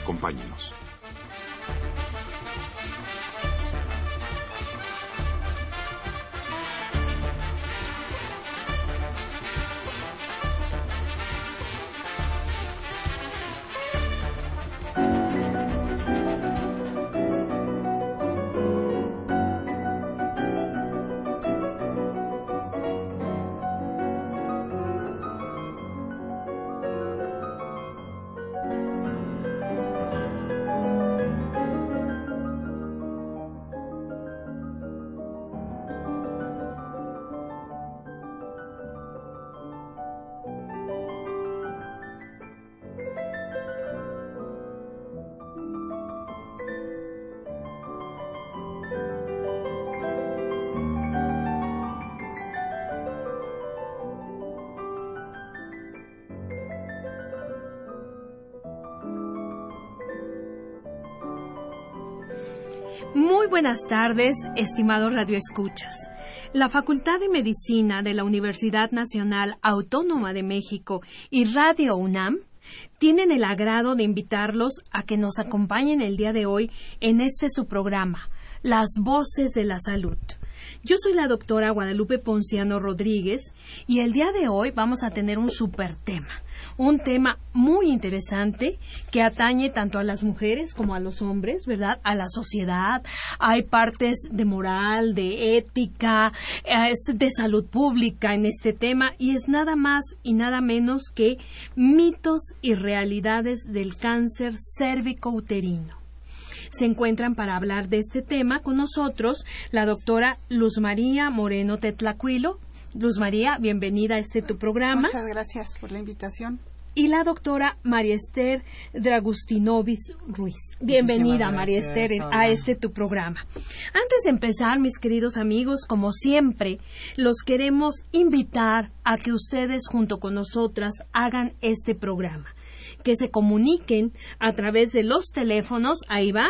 Acompáñenos. Buenas tardes, estimados radioescuchas. La Facultad de Medicina de la Universidad Nacional Autónoma de México y Radio UNAM tienen el agrado de invitarlos a que nos acompañen el día de hoy en este su programa, Las Voces de la Salud. Yo soy la doctora Guadalupe Ponciano Rodríguez y el día de hoy vamos a tener un super tema un tema muy interesante que atañe tanto a las mujeres como a los hombres, ¿verdad? A la sociedad. Hay partes de moral, de ética, de salud pública en este tema y es nada más y nada menos que mitos y realidades del cáncer cérvico-uterino se encuentran para hablar de este tema con nosotros la doctora Luz María Moreno Tetlacuilo. Luz María, bienvenida a este tu programa. Muchas gracias por la invitación y la doctora María Esther Dragustinovis Ruiz. Bienvenida, María Esther, a este tu programa. Antes de empezar, mis queridos amigos, como siempre, los queremos invitar a que ustedes junto con nosotras hagan este programa que se comuniquen a través de los teléfonos, ahí va,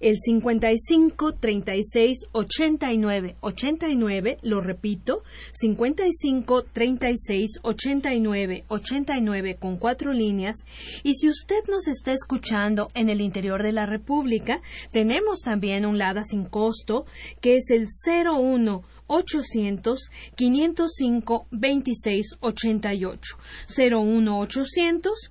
el 55 36 89 89, lo repito, 55 36 89 89 con cuatro líneas. Y si usted nos está escuchando en el interior de la República, tenemos también un LADA sin costo que es el 01 800 505 2688 01 800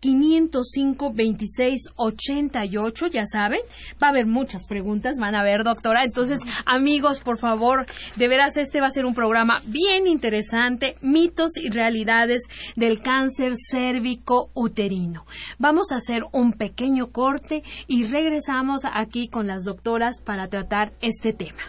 505 26 88, ya saben, va a haber muchas preguntas, van a ver, doctora. Entonces, amigos, por favor, de veras este va a ser un programa bien interesante, mitos y realidades del cáncer cérvico uterino. Vamos a hacer un pequeño corte y regresamos aquí con las doctoras para tratar este tema.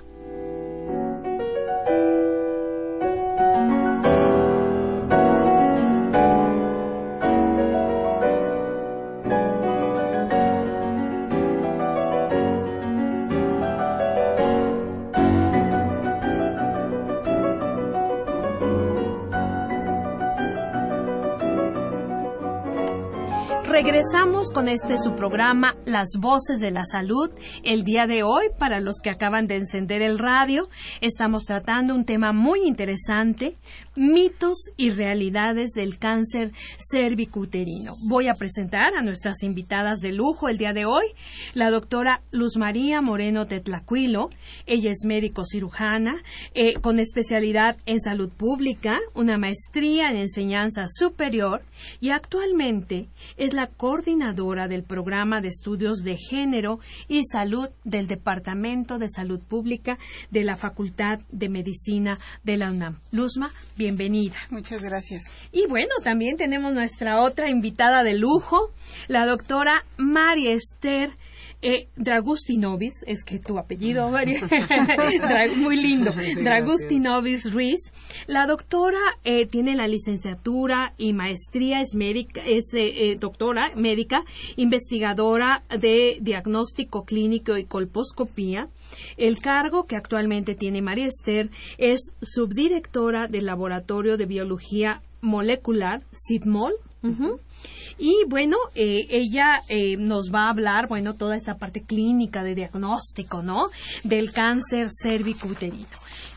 Regresamos con este su programa Las Voces de la Salud. El día de hoy, para los que acaban de encender el radio, estamos tratando un tema muy interesante, mitos y realidades del cáncer cervicuterino. Voy a presentar a nuestras invitadas de lujo el día de hoy, la doctora Luz María Moreno Tetlacuilo. Ella es médico cirujana eh, con especialidad en salud pública, una maestría en enseñanza superior y actualmente es la coordinadora del programa de estudios de género y salud del Departamento de Salud Pública de la Facultad de Medicina de la UNAM. Luzma, bienvenida. Muchas gracias. Y bueno, también tenemos nuestra otra invitada de lujo, la doctora María Esther eh, Dragustinovis, es que tu apellido, María, muy lindo, Dragustinovis Ruiz. La doctora eh, tiene la licenciatura y maestría, es médica, es eh, doctora médica, investigadora de diagnóstico clínico y colposcopía. El cargo que actualmente tiene María Esther es subdirectora del Laboratorio de Biología Molecular, SIDMOL. Y bueno, eh, ella eh, nos va a hablar, bueno, toda esta parte clínica de diagnóstico, ¿no? Del cáncer cervicuterino.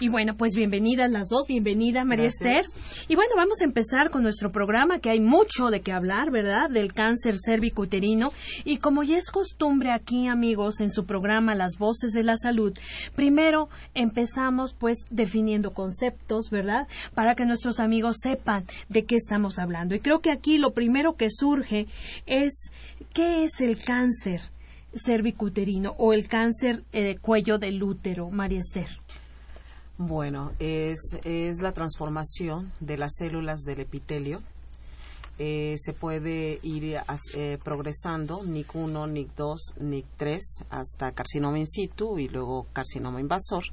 Y bueno, pues bienvenidas las dos, bienvenida María Esther. Y bueno, vamos a empezar con nuestro programa, que hay mucho de qué hablar, ¿verdad? Del cáncer cervicuterino. Y como ya es costumbre aquí, amigos, en su programa Las Voces de la Salud, primero empezamos pues definiendo conceptos, ¿verdad? Para que nuestros amigos sepan de qué estamos hablando. Y creo que aquí lo primero que surge es, ¿qué es el cáncer? cervicuterino o el cáncer de cuello del útero, María Esther. Bueno, es, es la transformación de las células del epitelio. Eh, se puede ir eh, progresando NIC 1, NIC 2, NIC 3 hasta carcinoma in situ y luego carcinoma invasor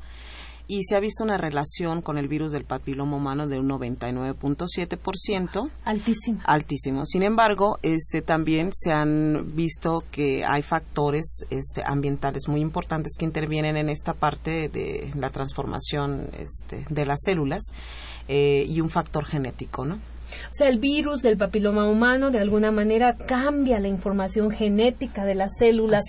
y se ha visto una relación con el virus del papiloma humano de un 99.7%. Altísimo. Altísimo. Sin embargo, este también se han visto que hay factores este, ambientales muy importantes que intervienen en esta parte de la transformación este, de las células eh, y un factor genético, ¿no? O sea, el virus del papiloma humano de alguna manera cambia la información genética de las células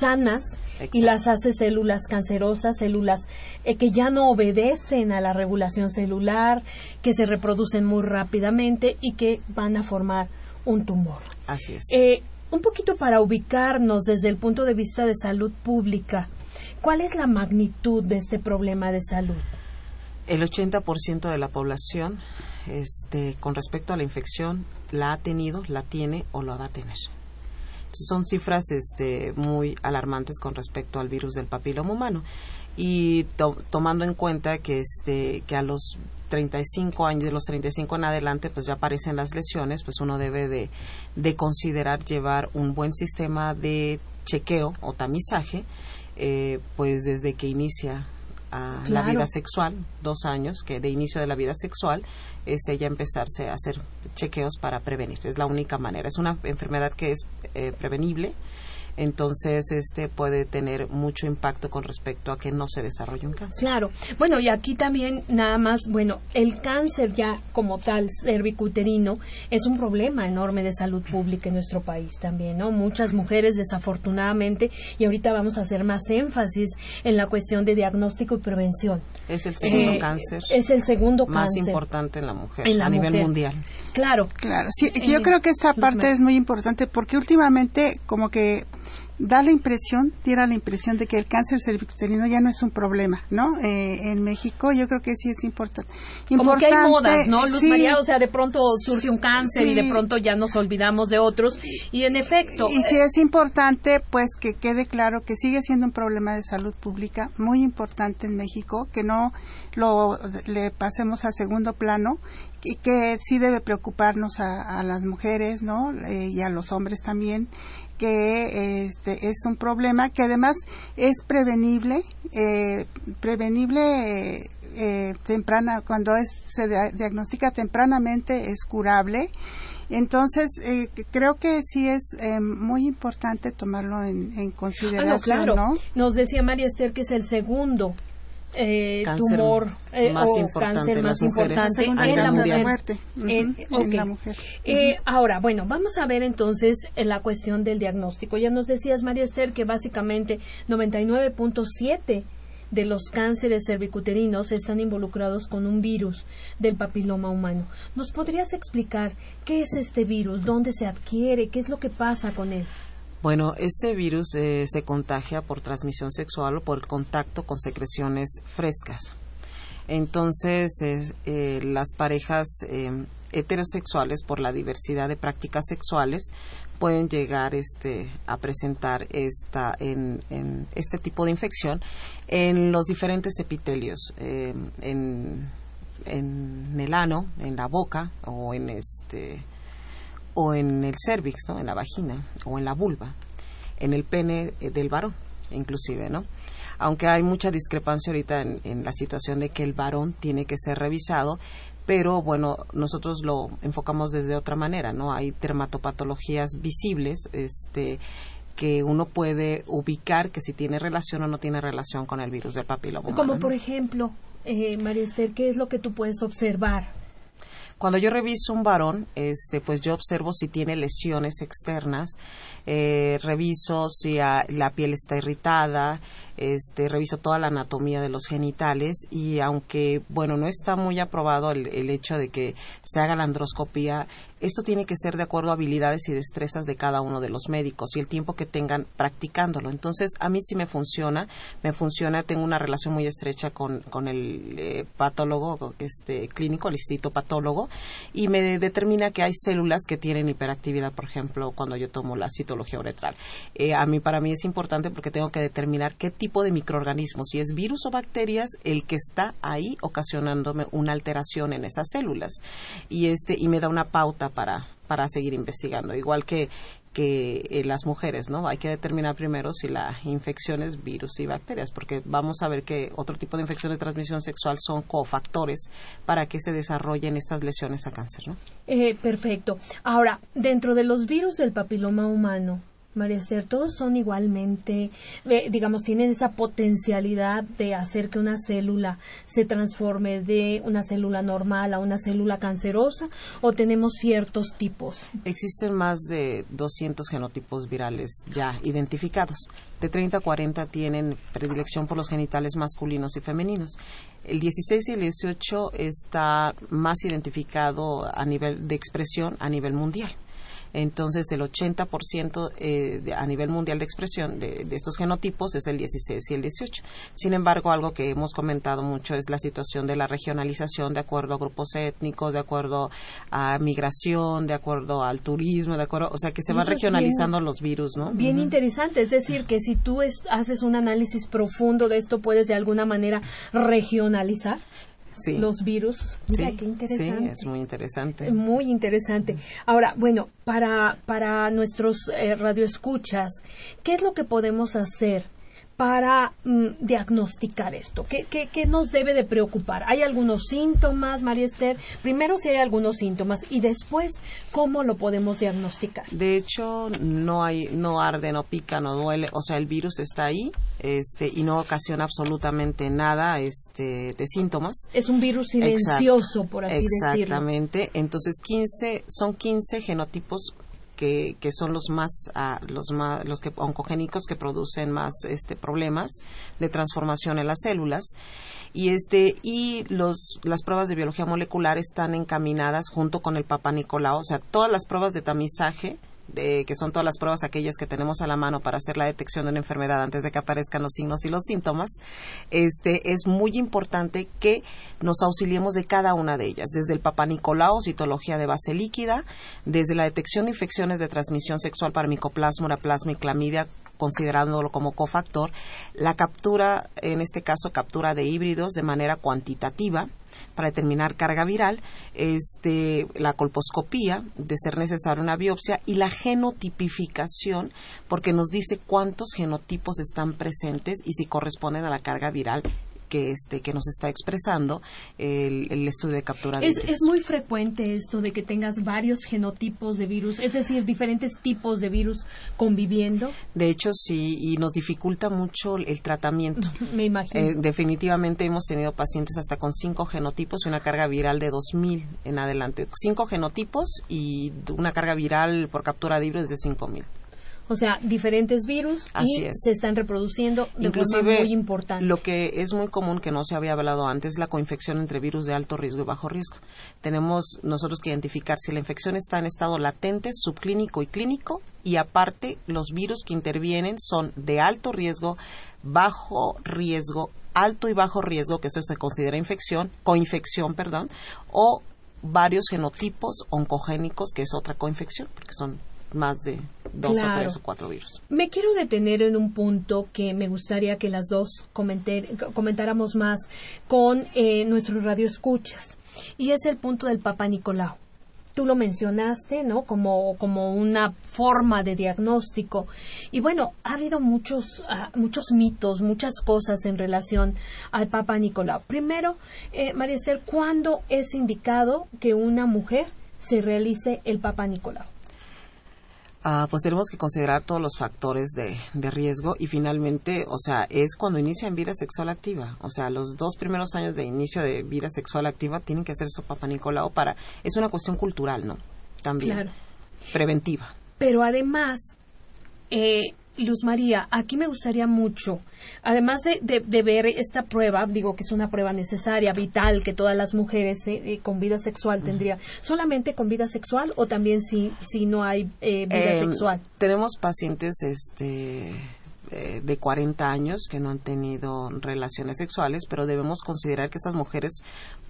sanas y las hace células cancerosas, células eh, que ya no obedecen a la regulación celular, que se reproducen muy rápidamente y que van a formar un tumor. Así es. Eh, un poquito para ubicarnos desde el punto de vista de salud pública, ¿cuál es la magnitud de este problema de salud? El 80% de la población este, con respecto a la infección la ha tenido, la tiene o lo va a tener. son cifras este, muy alarmantes con respecto al virus del papiloma humano. Y tomando en cuenta que, este, que a los 35 años, de los 35 en adelante, pues ya aparecen las lesiones, pues uno debe de, de considerar llevar un buen sistema de chequeo o tamizaje, eh, pues desde que inicia la vida sexual, dos años que de inicio de la vida sexual, es ella empezarse a hacer chequeos para prevenir. Es la única manera. Es una enfermedad que es eh, prevenible entonces este puede tener mucho impacto con respecto a que no se desarrolle un cáncer. Claro. Bueno, y aquí también nada más, bueno, el cáncer ya como tal cervicuterino es un problema enorme de salud pública en nuestro país también, ¿no? Muchas mujeres desafortunadamente y ahorita vamos a hacer más énfasis en la cuestión de diagnóstico y prevención. Es el segundo eh, cáncer. Es el segundo más importante en la mujer a nivel mundial. Claro. Claro. Sí, yo creo que esta parte es muy importante porque últimamente como que da la impresión, tira la impresión de que el cáncer cervicuterino ya no es un problema, ¿no? Eh, en México yo creo que sí es importante. Como que hay modas, ¿no, Luz María? O sea, de pronto surge un cáncer y de pronto ya nos olvidamos de otros. Y en efecto... Y sí es importante, pues, que quede claro que sigue siendo un problema de salud pública muy importante en México, que no lo le pasemos a segundo plano y que sí debe preocuparnos a, las mujeres, ¿no? Eh, y a los hombres también que este es un problema que además es prevenible, eh, prevenible eh, temprana, cuando es, se diagnostica tempranamente es curable. Entonces, eh, creo que sí es muy importante tomarlo en, consideración. Ah, claro. Nos decía María Esther que es el segundo eh, tumor eh, más o cáncer más importante en la, mujer. en, la mujer. Eh, ahora, bueno, vamos a ver entonces la cuestión del diagnóstico. Ya nos decías, María Esther, que básicamente 99.7 de los cánceres cervicuterinos están involucrados con un virus del papiloma humano. ¿Nos podrías explicar qué es este virus, dónde se adquiere, qué es lo que pasa con él? Bueno, este virus eh, se contagia por transmisión sexual o por el contacto con secreciones frescas. Entonces, eh, las parejas eh, heterosexuales, por la diversidad de prácticas sexuales, pueden llegar este, a presentar esta, en, este tipo de infección en los diferentes epitelios, en, en el ano, en la boca o en este o en el cervix, ¿no? en la vagina o en la vulva. en el pene eh, del varón, inclusive, ¿no? Aunque hay mucha discrepancia ahorita en, la situación de que el varón tiene que ser revisado, pero bueno, nosotros lo enfocamos desde otra manera, ¿no? Hay dermatopatologías visibles, este que uno puede ubicar que si tiene relación o no tiene relación con el virus del papiloma Como por ejemplo, eh, María Esther, ¿qué es lo que tú puedes observar? Cuando yo reviso un varón, este, pues yo observo si tiene lesiones externas, eh, reviso si la piel está irritada, este, reviso toda la anatomía de los genitales y aunque, bueno, no está muy aprobado el, el hecho de que se haga la androscopía, esto tiene que ser de acuerdo a habilidades y destrezas de cada uno de los médicos y el tiempo que tengan practicándolo. Entonces, a mí sí me funciona, me funciona, tengo una relación muy estrecha con, con el eh, patólogo este, clínico, el patólogo y me determina que hay células que tienen hiperactividad, por ejemplo, cuando yo tomo la citología uretral. Eh, a mí, para mí es importante porque tengo que determinar qué tipo de microorganismos, si es virus o bacterias, el que está ahí ocasionándome una alteración en esas células. Y, este, y me da una pauta para, para seguir investigando. Igual que, que eh, las mujeres, ¿no? Hay que determinar primero si la infección es virus y bacterias, porque vamos a ver que otro tipo de infecciones de transmisión sexual son cofactores para que se desarrollen estas lesiones a cáncer, ¿no? Eh, perfecto. Ahora, dentro de los virus del papiloma humano, María Esther, todos son igualmente, eh, digamos, tienen esa potencialidad de hacer que una célula se transforme de una célula normal a una célula cancerosa o tenemos ciertos tipos? Existen más de 200 genotipos virales ya identificados. De 30 a 40 tienen predilección por los genitales masculinos y femeninos. El 16 y el 18 está más identificado a nivel de expresión a nivel mundial entonces el 80% eh, a nivel mundial de expresión de, estos genotipos es el 16 y el 18. Sin embargo, algo que hemos comentado mucho es la situación de la regionalización de acuerdo a grupos étnicos, de acuerdo a migración, de acuerdo al turismo, de acuerdo, o sea que se van regionalizando los virus, ¿no? Bien interesante, es decir, que si tú haces un análisis profundo de esto, puedes de alguna manera regionalizar los virus. Mira, qué interesante. Sí, es muy interesante. Muy interesante. Ahora, bueno, para, para nuestros eh, radioescuchas, ¿qué es lo que podemos hacer para mm, diagnosticar esto? ¿Qué, ¿Qué, nos debe de preocupar? ¿Hay algunos síntomas, María Esther? Primero si hay algunos síntomas y después cómo lo podemos diagnosticar. De hecho, no hay, no arde, no pica, no duele, o sea, el virus está ahí, este, y no ocasiona absolutamente nada, este, de síntomas. Es un virus silencioso, por así decirlo. Exactamente. Entonces, 15, son 15 genotipos que, que son los más, ah, los más, los que, oncogénicos que producen más este, problemas de transformación en las células. Y, este, y los, las pruebas de biología molecular están encaminadas junto con el Papa Nicolau, o sea, todas las pruebas de tamizaje que son todas las pruebas aquellas que tenemos a la mano para hacer la detección de una enfermedad antes de que aparezcan los signos y los síntomas, este, es muy importante que nos auxiliemos de cada una de ellas, desde el Papa Nicolau, citología de base líquida, desde la detección de infecciones de transmisión sexual para micoplasma, uraplasma y clamidia, considerándolo como cofactor, la captura, en este caso captura de híbridos de manera cuantitativa, para determinar carga viral, este, la colposcopía, de ser necesaria una biopsia, y la genotipificación, porque nos dice cuántos genotipos están presentes y si corresponden a la carga viral que este que nos está expresando el, estudio de captura de es, es muy frecuente esto de que tengas varios genotipos de virus, es decir, diferentes tipos de virus conviviendo. De hecho, sí, y nos dificulta mucho el tratamiento. Me imagino. Eh, definitivamente hemos tenido pacientes hasta con cinco genotipos y una carga viral de 2000 en adelante. Cinco genotipos y una carga viral por captura de virus de 5000. O sea, diferentes virus y se están reproduciendo de Inclusive, forma muy importante. Lo que es muy común que no se había hablado antes es la coinfección entre virus de alto riesgo y bajo riesgo. Tenemos nosotros que identificar si la infección está en estado latente, subclínico y clínico y aparte los virus que intervienen son de alto riesgo, bajo riesgo, alto y bajo riesgo, que eso se considera infección, coinfección, perdón, o varios genotipos oncogénicos, que es otra coinfección, porque son más de dos o tres o cuatro virus. Me quiero detener en un punto que me gustaría que las dos comentáramos más con eh, nuestros radioescuchas y es el punto del Papa Nicolau. tú lo mencionaste, ¿no? Como, como una forma de diagnóstico. Y bueno, ha habido muchos, ah, muchos mitos, muchas cosas en relación al Papa Nicolau. Primero, eh, María Esther, ¿cuándo es indicado que una mujer se realice el Papa Nicolau? Ah, pues tenemos que considerar todos los factores de, de, riesgo y finalmente, o sea, es cuando inician vida sexual activa. O sea, los dos primeros años de inicio de vida sexual activa tienen que hacer su papá Nicolau para... Es una cuestión cultural, ¿no? También. Claro. Preventiva. Pero además, eh, Luz María, aquí me gustaría mucho, además de, de, ver esta prueba, digo que es una prueba necesaria, vital, que todas las mujeres eh, eh con vida sexual tendrían, ¿solamente con vida sexual o también si, si no hay eh, vida Eh, sexual? Tenemos pacientes este, eh, de 40 años que no han tenido relaciones sexuales, pero debemos considerar que estas mujeres,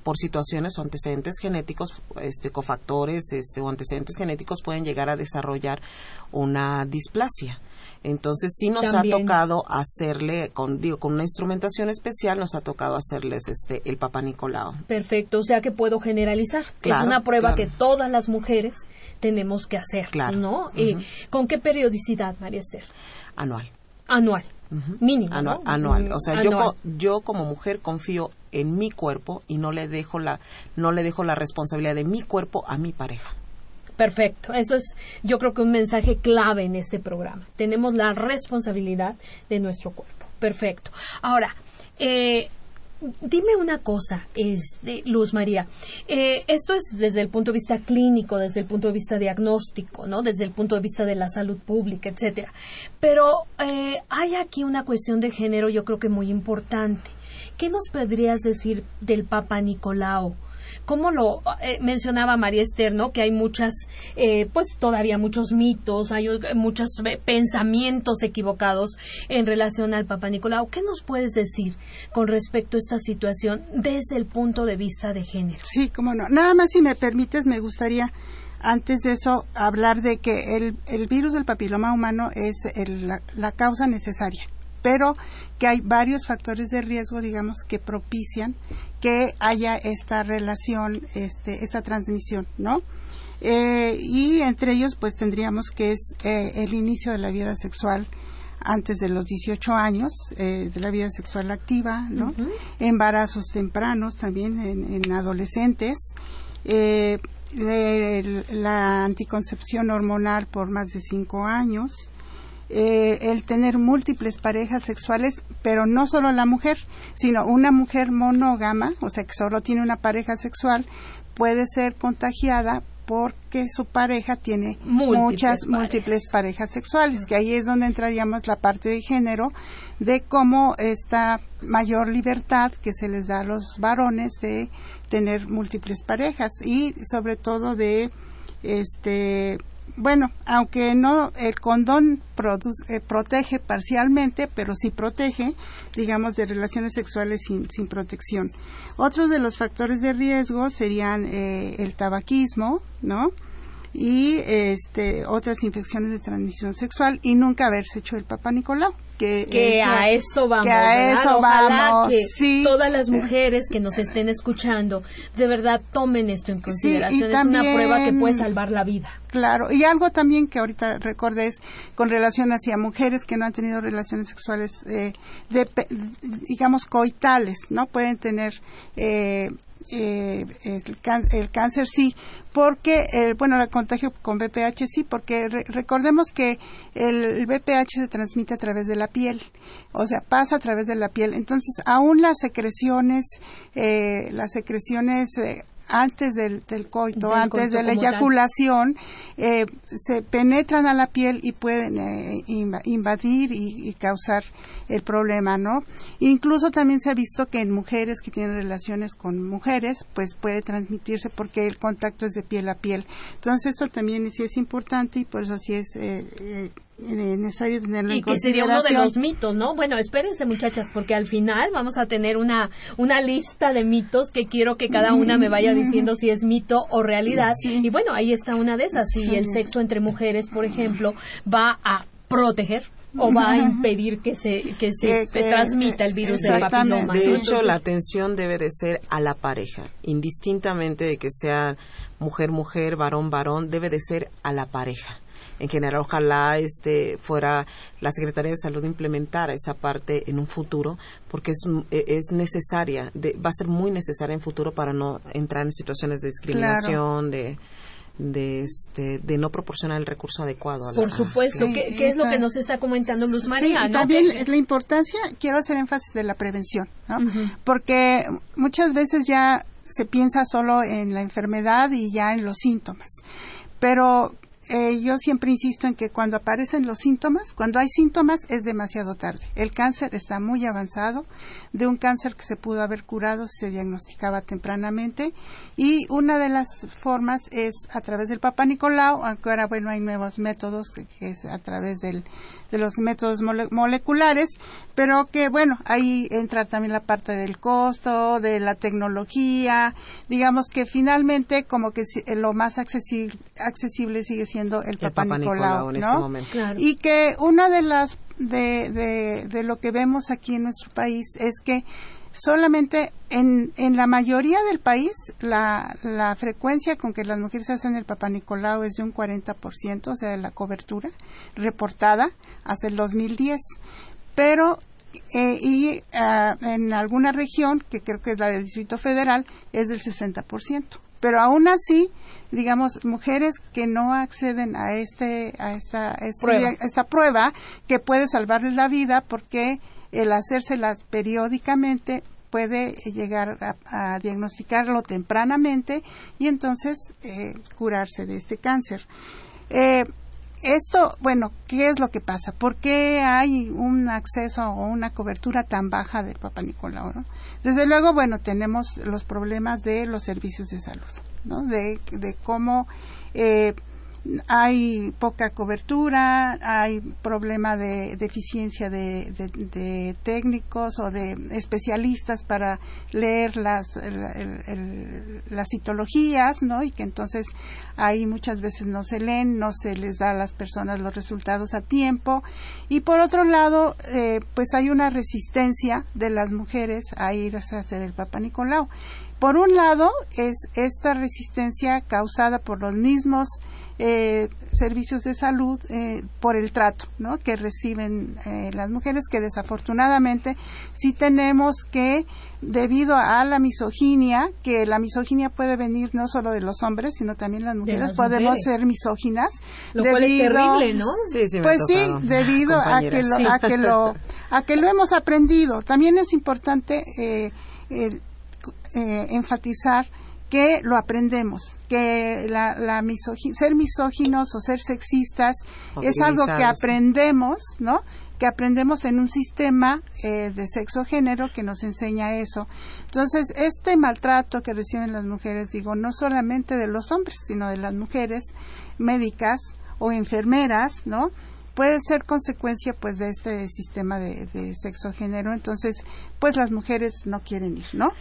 por situaciones o antecedentes genéticos, este, cofactores este, o antecedentes genéticos, pueden llegar a desarrollar una displasia. Entonces sí nos También. ha tocado hacerle, con, digo, con una instrumentación especial, nos ha tocado hacerles este, el Papa Nicolau. Perfecto, o sea que puedo generalizar. es Claro, una prueba claro. que todas las mujeres tenemos que hacer, Claro. ¿no? Eh. ¿Con qué periodicidad, María Esther? Anual. Anual, mínimo, anual, ¿no? anual. O sea, yo, Anual. yo como mujer confío en mi cuerpo y no le dejo la no le dejo la responsabilidad de mi cuerpo a mi pareja. Perfecto. Eso es, yo creo que un mensaje clave en este programa. Tenemos la responsabilidad de nuestro cuerpo. Perfecto. Ahora, eh, dime una cosa, este, Luz María. Eh, esto es desde el punto de vista clínico, desde el punto de vista diagnóstico, ¿no? Desde el punto de vista de la salud pública, etcétera. Pero eh, hay aquí una cuestión de género, yo creo que muy importante. ¿Qué nos podrías decir del Papa Nicolau? ¿Cómo lo eh, mencionaba María Esther, ¿no? Que hay muchas, eh, pues todavía muchos mitos, hay muchos eh, pensamientos equivocados en relación al Papa Nicolau. ¿Qué nos puedes decir con respecto a esta situación desde el punto de vista de género? Sí, cómo no. Nada más, si me permites, me gustaría, antes de eso, hablar de que el, el virus del papiloma humano es el- la causa necesaria, pero que hay varios factores de riesgo, digamos, que propician que haya esta relación, este, esta transmisión, ¿no? Eh, y entre ellos, pues tendríamos que es eh, el inicio de la vida sexual antes de los 18 años, eh, de la vida sexual activa, ¿no? Embarazos tempranos también en, en adolescentes, eh, el- la anticoncepción hormonal por más de 5 años, eh, el tener múltiples parejas sexuales, pero no solo la mujer, sino una mujer monógama, o sea, que solo tiene una pareja sexual, puede ser contagiada porque su pareja tiene Múltiples muchas parejas. múltiples parejas sexuales, que ahí es donde entraríamos la parte de género, de cómo esta mayor libertad que se les da a los varones de tener múltiples parejas y sobre todo de este bueno, aunque no el condón produce- eh, protege parcialmente, pero sí protege, digamos, de relaciones sexuales sin, protección. Otros de los factores de riesgo serían eh, el tabaquismo, ¿no? Y este, otras infecciones de transmisión sexual y nunca haberse hecho el Papa Nicolau. Que, Que eh, a eso vamos. que a eso Ojalá vamos, que sí. todas las mujeres que nos estén escuchando de verdad tomen esto en consideración. es una prueba que puede salvar la vida. Claro, y algo también que ahorita recordé es con relación hacia mujeres que no han tenido relaciones sexuales, eh, de, digamos, coitales, ¿no? Pueden tener eh, eh, el, el cáncer, sí, porque, eh, bueno, el contagio con VPH sí, porque re- recordemos que el, VPH se transmite a través de la piel, o sea, pasa a través de la piel. Entonces, aún las secreciones, eh, las secreciones eh, antes del, del coito, Del antes coito de la eyaculación, eh, se penetran a la piel y pueden eh, inva- invadir y, y causar el problema, ¿no? Incluso también se ha visto que en mujeres que tienen relaciones con mujeres, pues puede transmitirse porque el contacto es de piel a piel. Entonces esto también sí es importante y por eso sí es eh, eh, necesario tenerlo y en que sería uno de los mitos, ¿no? Bueno, espérense muchachas, porque al final vamos a tener una, una lista de mitos que quiero que cada una me vaya diciendo si es mito o realidad. Sí. Y bueno, ahí está una de esas. Si Sí. el sexo entre mujeres, por ejemplo, va a proteger o va a impedir que se que se eh, eh, transmita el virus del papiloma. De hecho, la atención debe de ser a la pareja, indistintamente de que sea mujer mujer, varón varón, debe de ser a la pareja en general ojalá este fuera la Secretaría de Salud implementara esa parte en un futuro porque es, e, es necesaria va a ser muy necesaria en futuro para no entrar en situaciones de discriminación de de este de no proporcionar el recurso adecuado a la, por supuesto. ¿Qué, es lo que nos está comentando Luz María sí, también la importancia quiero hacer énfasis de la prevención ¿no? porque muchas veces ya se piensa solo en la enfermedad y ya en los síntomas pero eh, yo siempre insisto en que cuando aparecen los síntomas, cuando hay síntomas es demasiado tarde. El cáncer está muy avanzado, de un cáncer que se pudo haber curado si se diagnosticaba tempranamente y una de las formas es a través del Papa Nicolau, aunque ahora bueno hay nuevos métodos que es a través del de los métodos moleculares, pero que bueno, ahí entra también la parte del costo, de la tecnología, digamos que finalmente como que lo más accesible, accesible sigue siendo el, Papa, Nicolau, ¿no? Este y que una de las de, de, de lo que vemos aquí en nuestro país es que solamente en, en la mayoría del país la, la frecuencia con que las mujeres hacen el Papa Nicolau es de un 40%, o sea, de la cobertura reportada hasta el 2010. Pero eh, y ah, en alguna región, que creo que es la del Distrito Federal, es del 60%. Pero aún así, digamos, mujeres que no acceden a este a esta, este prueba. esta prueba que puede salvarles la vida porque el hacérselas periódicamente puede llegar a, diagnosticarlo tempranamente y entonces eh, curarse de este cáncer. Eh, esto, bueno, ¿qué es lo que pasa? ¿Por qué hay un acceso o una cobertura tan baja del Papa Nicolau? Desde luego, bueno, tenemos los problemas de los servicios de salud, ¿no? De, de cómo eh, hay poca cobertura, hay problema de deficiencia de, técnicos o de especialistas para leer las, las citologías, ¿no? Y que entonces ahí muchas veces no se leen, no se les da a las personas los resultados a tiempo. Y por otro lado, eh, pues hay una resistencia de las mujeres a ir a hacer el Papa Nicolau. Por un lado, es esta resistencia causada por los mismos eh, servicios de salud eh, por el trato ¿no? que reciben eh, las mujeres, que desafortunadamente sí tenemos que, debido a la misoginia, que la misoginia puede venir no solo de los hombres, sino también las mujeres, podemos ser misóginas. Lo cual es terrible, ¿no? pues sí, debido a que, lo, a, que lo, a que lo hemos aprendido. También es importante enfatizar que lo aprendemos, que la, la ser misóginos o ser sexistas es algo que aprendemos, ¿no? Que aprendemos en un sistema eh, de sexo-género que nos enseña eso. Entonces, este maltrato que reciben las mujeres, digo, no solamente de los hombres, sino de las mujeres médicas o enfermeras, ¿no? puede ser consecuencia pues de este sistema de, de sexo género entonces pues las mujeres no quieren ir no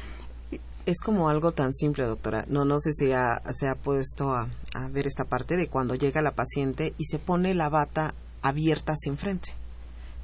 es como algo tan simple, doctora. No, no sé si se ha puesto a, a, ver esta parte de cuando llega la paciente y se pone la bata abierta hacia enfrente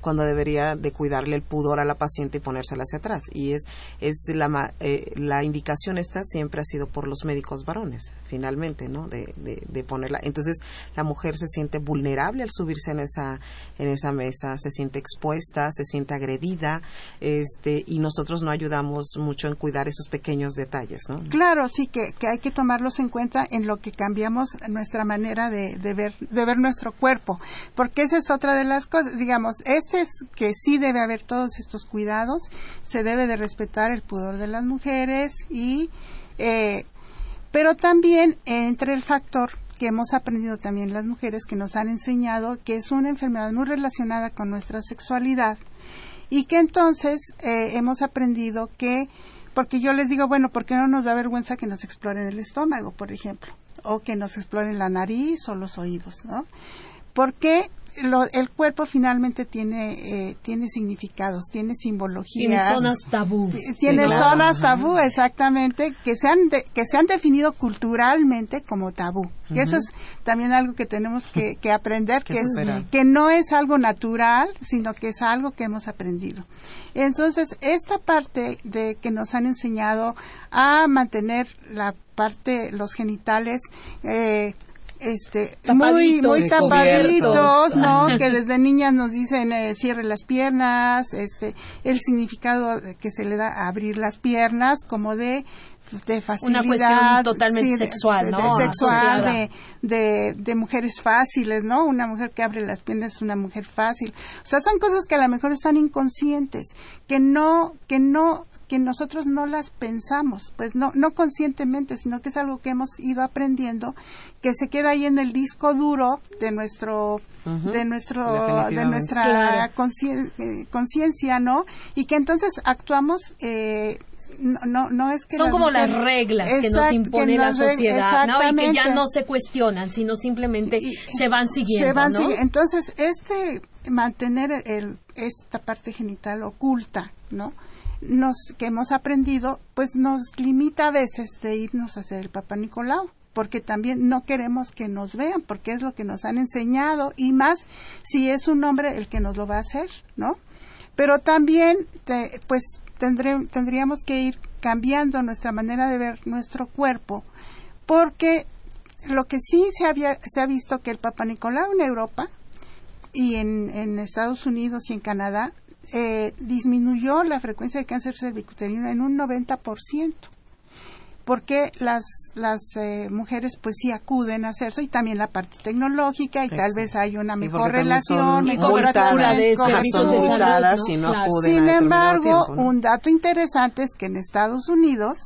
cuando debería de cuidarle el pudor a la paciente y ponérsela hacia atrás. Y es, es la, eh, la indicación esta siempre ha sido por los médicos varones, finalmente, ¿no? De, de, ponerla. Entonces, la mujer se siente vulnerable al subirse en esa, en esa mesa, se siente expuesta, se siente agredida, este, y nosotros no ayudamos mucho en cuidar esos pequeños detalles, ¿no? Claro, sí, que, que hay que tomarlos en cuenta en lo que cambiamos nuestra manera de, de, ver, de ver nuestro cuerpo, porque esa es otra de las cosas, digamos, es es que sí debe haber todos estos cuidados, se debe de respetar el pudor de las mujeres y, eh, pero también entre el factor que hemos aprendido también las mujeres que nos han enseñado que es una enfermedad muy relacionada con nuestra sexualidad y que entonces eh, hemos aprendido que porque yo les digo bueno ¿por qué no nos da vergüenza que nos exploren el estómago por ejemplo o que nos exploren la nariz o los oídos ¿no? Porque el cuerpo finalmente tiene eh, tiene significados, tiene simbologías. Tiene zonas tabú. Tiene zonas tabú, exactamente, que se han que se han definido culturalmente como tabú. Y eso es también algo que tenemos que, aprender, que, que no es algo natural, sino que es algo que hemos aprendido. Entonces, esta parte de que nos han enseñado a mantener la parte, los genitales, eh, este muy muy tapaditos, ¿no? que desde niñas nos dicen eh, cierre las piernas, este el significado que se le da a abrir las piernas como de de facilidad. Una cuestión totalmente sexual, ¿no? De, sexual, de, de, mujeres fáciles, ¿no? Una mujer que abre las piernas es una mujer fácil. O sea, son cosas que a lo mejor están inconscientes, que no, que no, que nosotros no las pensamos, pues no, no conscientemente, sino que es algo que hemos ido aprendiendo, que se queda ahí en el disco duro de nuestro, de nuestro, de nuestra eh, conciencia, ¿no? Y que entonces actuamos eh, no, no, es que son como las reglas que nos impone la sociedad ¿no? y que ya no se cuestionan sino simplemente se van siguiendo ¿no? entonces este mantener el, esta parte genital oculta no nos que hemos aprendido pues nos limita a veces de irnos a hacer el Papa Nicolau porque también no queremos que nos vean porque es lo que nos han enseñado y más si es un hombre el que nos lo va a hacer no pero también pues tendríamos que ir cambiando nuestra manera de ver nuestro cuerpo, porque lo que sí se, había, se ha visto que el Papa Nicolau en Europa y en, Estados Unidos y en Canadá eh, disminuyó la frecuencia de cáncer cervicuterino en un 90% porque las, las eh, mujeres pues sí acuden a hacerse y también la parte tecnológica y tal vez hay una mejor relación y multadas, de no acuden Sin embargo, un dato interesante es que en Estados Unidos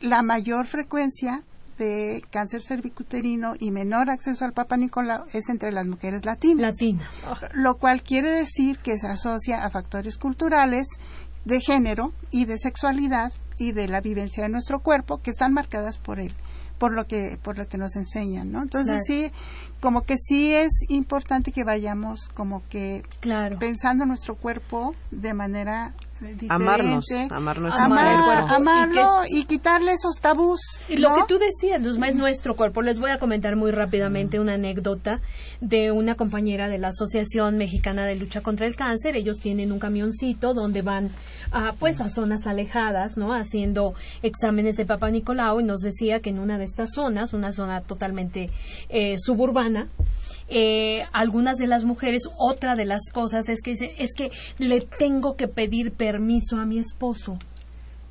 la mayor frecuencia de cáncer cervicuterino y menor acceso al Papa Nicolau es entre las mujeres latinas. Latinas. Lo cual quiere decir que se asocia a factores culturales de género y de sexualidad y de la vivencia de nuestro cuerpo que están marcadas por él por lo que por lo que nos enseñan no entonces sí como que sí es importante que vayamos como que claro. pensando nuestro cuerpo de manera amarnos, amarnos amarlo y, quitarle esos tabús. Y lo que tú decías, Luzma, es nuestro cuerpo. Les voy a comentar muy rápidamente una anécdota de una compañera de la Asociación Mexicana de Lucha contra el Cáncer. Ellos tienen un camioncito donde van a, pues a zonas alejadas, ¿no? Haciendo exámenes de Papa Nicolau y nos decía que en una de estas zonas, una zona totalmente eh, suburbana, eh, algunas de las mujeres, otra de las cosas es que es que le tengo que pedir permiso a mi esposo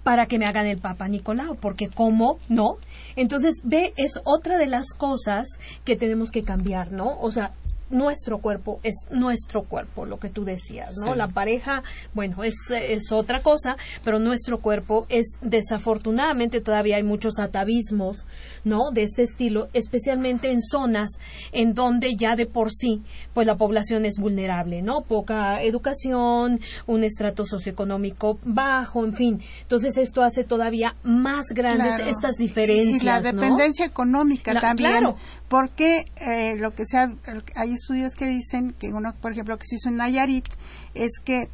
para que me hagan el Papa Nicolau, porque ¿cómo? No. Entonces, ve, es otra de las cosas que tenemos que cambiar, ¿no? O sea, nuestro cuerpo es nuestro cuerpo, lo que tú decías, ¿no? La pareja, bueno, es, es otra cosa, pero nuestro cuerpo es desafortunadamente todavía hay muchos atavismos, ¿no? De este estilo, especialmente en zonas en donde ya de por sí, pues la población es vulnerable, ¿no? Poca educación, un estrato socioeconómico bajo, en fin. Entonces esto hace todavía más grandes estas diferencias. Y la dependencia económica también. Claro. Porque eh, lo que sea, hay estudios que dicen que uno, por ejemplo, que se hizo en Nayarit, es que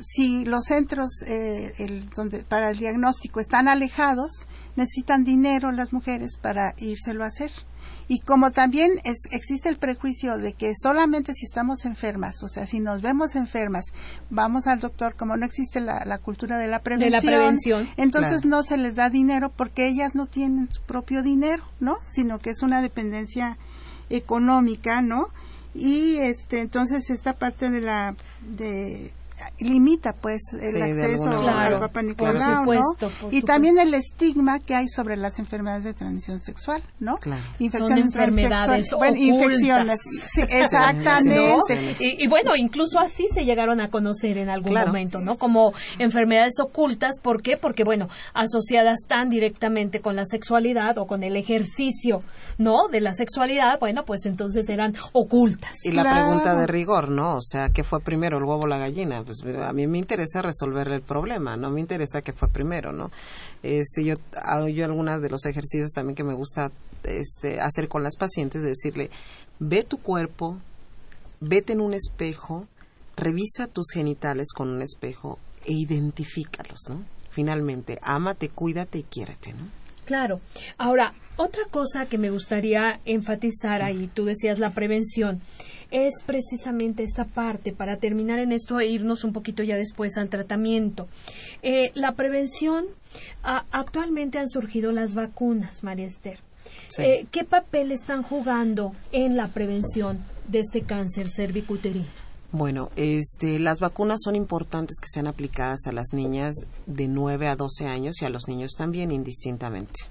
si los centros eh, donde, para el diagnóstico están alejados, necesitan dinero las mujeres para írselo a hacer. Y como también existe el prejuicio de que solamente si estamos enfermas, o sea, si nos vemos enfermas, vamos al doctor, como no existe la, cultura de la prevención, entonces no se les da dinero porque ellas no tienen su propio dinero, ¿no? Sino que es una dependencia económica, ¿no? y este entonces esta parte de la de limita pues el acceso al Papa Nicolau y también el estigma que hay sobre las enfermedades de transmisión sexual no infecciones enfermedades bueno, infecciones. sí, exactamente. Y, bueno incluso así se llegaron a conocer en algún momento no como enfermedades ocultas. ¿por qué? porque bueno asociadas tan directamente con la sexualidad o con el ejercicio no de la sexualidad bueno pues entonces eran ocultas. Y la pregunta de rigor no o sea qué fue primero el huevo o la gallina pues a mí me interesa resolver el problema, no me interesa que fue primero, ¿no? Este, yo yo algunas de los ejercicios también que me gusta este, hacer con las pacientes, decirle, ve tu cuerpo, vete en un espejo, revisa tus genitales con un espejo e identifícalos, ¿no? Finalmente, ámate, cuídate y quiérete, ¿no? Claro. Ahora, otra cosa que me gustaría enfatizar ahí, tú decías la prevención, es precisamente esta parte, para terminar en esto e irnos un poquito ya después al tratamiento. Eh, la prevención, actualmente han surgido las vacunas, María Esther. Eh, ¿Qué papel están jugando en la prevención de este cáncer cervicuterino? Bueno, este, las vacunas son importantes que sean aplicadas a las niñas de 9 a 12 años y a los niños también indistintamente.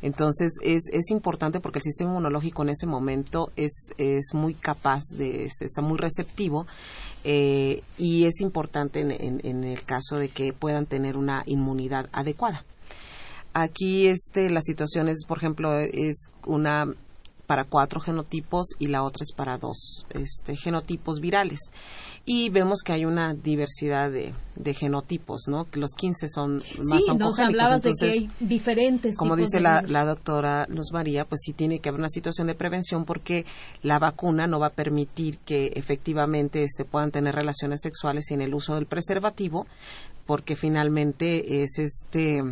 Entonces es, es importante porque el sistema inmunológico en ese momento es, es muy capaz de, está muy receptivo eh, y es importante en, en, el caso de que puedan tener una inmunidad adecuada. Aquí este, la situación es, por ejemplo, es una para cuatro genotipos y la otra es para dos este, genotipos virales. Y vemos que hay una diversidad de, genotipos, ¿no? Que los 15 son más sí, nos hablabas de que hay diferentes. Como dice la, la, doctora Luz María, pues sí tiene que haber una situación de prevención porque la vacuna no va a permitir que efectivamente este, puedan tener relaciones sexuales sin el uso del preservativo, porque finalmente es este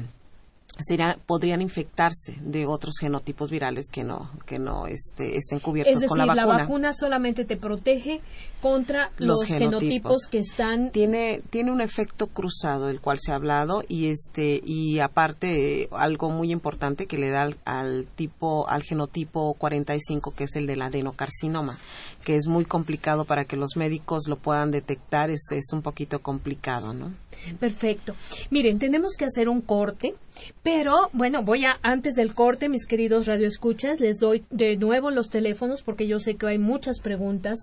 podrían infectarse de otros genotipos virales que no que no este, estén cubiertos con la vacuna. la vacuna solamente te protege contra los, genotipos. que están tiene tiene un efecto cruzado del cual se ha hablado y este y aparte algo muy importante que le da al, tipo al genotipo 45 que es el del adenocarcinoma que es muy complicado para que los médicos lo puedan detectar es, es un poquito complicado no Perfecto. Miren, tenemos que hacer un corte, pero bueno, voy a, antes del corte, mis queridos radioescuchas, les doy de nuevo los teléfonos porque yo sé que hay muchas preguntas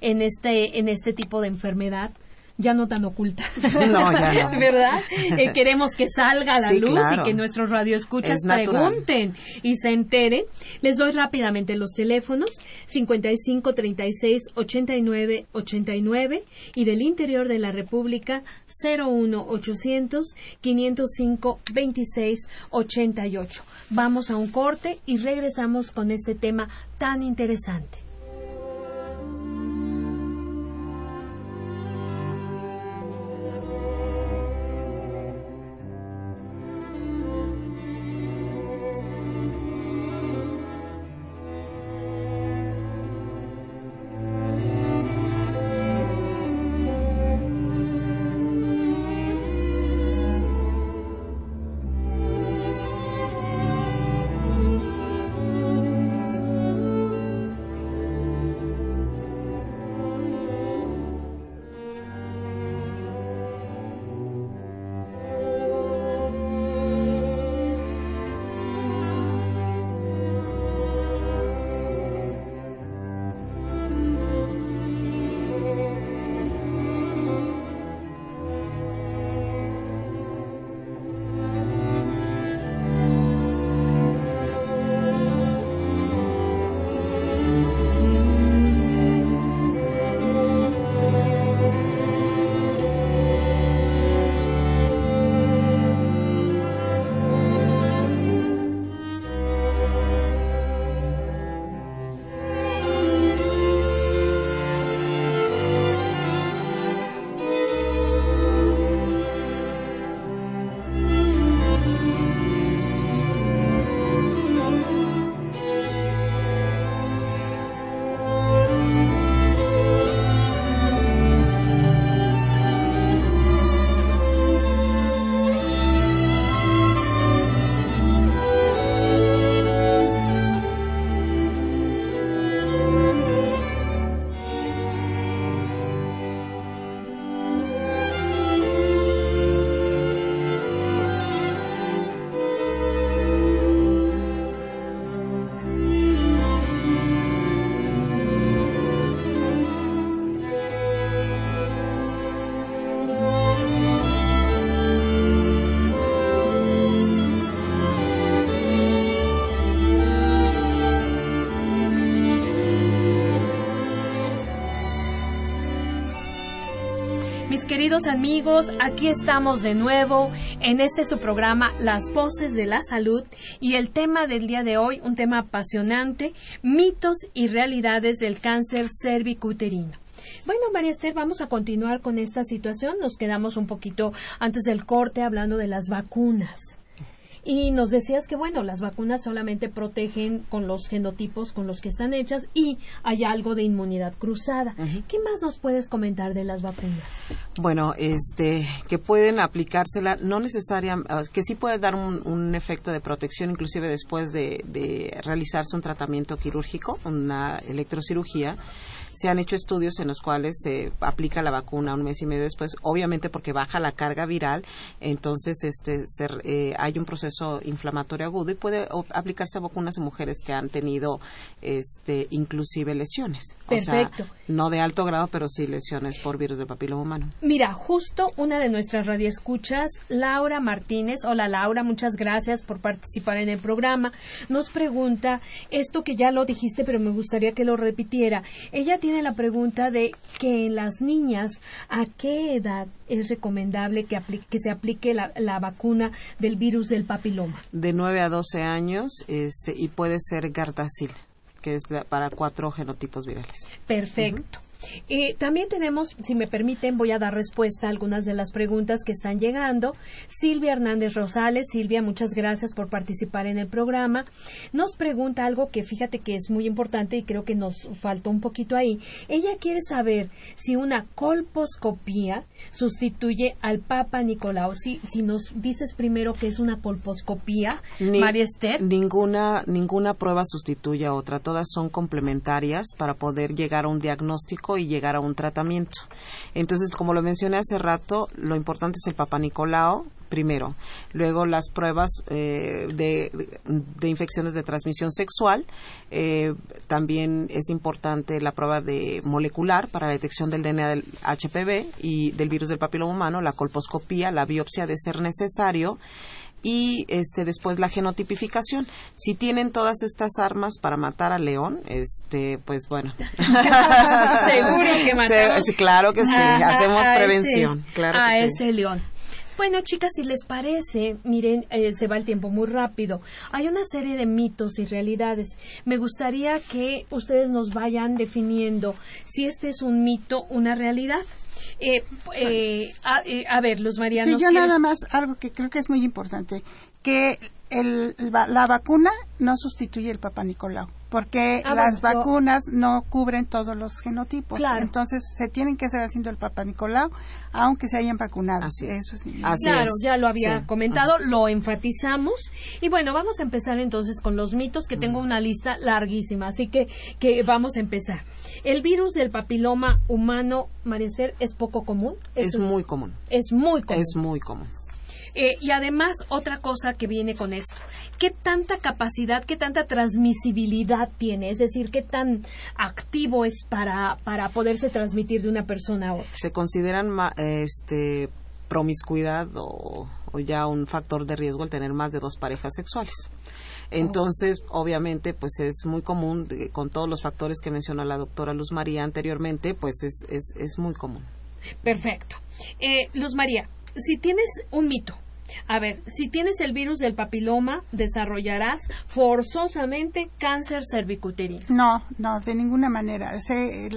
en este, en este tipo de enfermedad ya no tan oculta. No, ya no. ¿Verdad? Eh, queremos que salga a la luz y que nuestros radioescuchas pregunten y se enteren. Les doy rápidamente los teléfonos 55 36 89 89 y del interior de la República 01 800 505 26 88. Vamos a un corte y regresamos con este tema tan interesante. Queridos amigos, aquí estamos de nuevo en este su programa Las Voces de la Salud y el tema del día de hoy, un tema apasionante, mitos y realidades del cáncer cervicuterino. Bueno, María Esther, vamos a continuar con esta situación. Nos quedamos un poquito antes del corte hablando de las vacunas. Y nos decías que, bueno, las vacunas solamente protegen con los genotipos con los que están hechas y hay algo de inmunidad cruzada. ¿Qué más nos puedes comentar de las vacunas? Bueno, este, que pueden aplicársela, no necesariamente, ah, que sí puede dar un, efecto de protección, inclusive después de, de realizarse un tratamiento quirúrgico, una electrocirugía se han hecho estudios en los cuales se aplica la vacuna un mes y medio después, obviamente porque baja la carga viral, entonces este eh, hay un proceso inflamatorio agudo y puede aplicarse a vacunas en mujeres que han tenido este inclusive lesiones. Perfecto. no de alto grado, pero sí lesiones por virus del papiloma humano. Mira, justo una de nuestras radioescuchas, Laura Martínez. Hola Laura, muchas gracias por participar en el programa. Nos pregunta esto que ya lo dijiste, pero me gustaría que lo repitiera. Ella tiene la pregunta de que en las niñas, ¿a qué edad es recomendable que, que se aplique la, la, vacuna del virus del papiloma? De 9 a 12 años este, y puede ser Gardasil, que es para cuatro genotipos virales. Perfecto. Y también tenemos, si me permiten, voy a dar respuesta a algunas de las preguntas que están llegando. Silvia Hernández Rosales, Silvia, muchas gracias por participar en el programa. Nos pregunta algo que fíjate que es muy importante y creo que nos faltó un poquito ahí. Ella quiere saber si una colposcopía sustituye al Papa Nicolau. Si, si nos dices primero que es una colposcopía, María Esther. Ninguna, ninguna prueba sustituye a otra. Todas son complementarias para poder llegar a un diagnóstico y llegar a un tratamiento. Entonces, como lo mencioné hace rato, lo importante es el Papa Nicolau, primero. Luego las pruebas eh, de, infecciones de transmisión sexual. Eh, también es importante la prueba de molecular para la detección del DNA del HPV y del virus del papiloma humano, la colposcopía, la biopsia de ser necesario y este después la genotipificación. Si tienen todas estas armas para matar al león, este pues bueno. Seguro que matamos. claro que sí, hacemos prevención, claro a ese león. Bueno, chicas, si les parece, miren, eh, se va el tiempo muy rápido. Hay una serie de mitos y realidades. Me gustaría que ustedes nos vayan definiendo si este es un mito, una realidad. Eh, eh, eh, a, ver, los marianos. Sí, yo nada más, algo que creo que es muy importante, que el, la vacuna no sustituye el Papa Nicolau porque ah, las vacunas no cubren todos los genotipos. Entonces se tienen que hacer haciendo el Papa Nicolau, aunque se hayan vacunado. Así Eso claro, ya lo había comentado, lo enfatizamos. Y bueno, vamos a empezar entonces con los mitos, que tengo una lista larguísima, así que, que vamos a empezar. El virus del papiloma humano, Marecer, es poco común. Es muy común. Es muy común. Es muy común. Eh, y además, otra cosa que viene con esto, ¿qué tanta capacidad, qué tanta transmisibilidad tiene? Es decir, ¿qué tan activo es para, para poderse transmitir de una persona a otra? Se consideran este, promiscuidad o, ya un factor de riesgo el tener más de dos parejas sexuales. Entonces, obviamente, pues es muy común, con todos los factores que mencionó la doctora Luz María anteriormente, pues es, es, es muy común. Perfecto. Eh, Luz María, si tienes un mito, a ver, si tienes el virus del papiloma, desarrollarás forzosamente cáncer cervicuterino. No, no, de ninguna manera.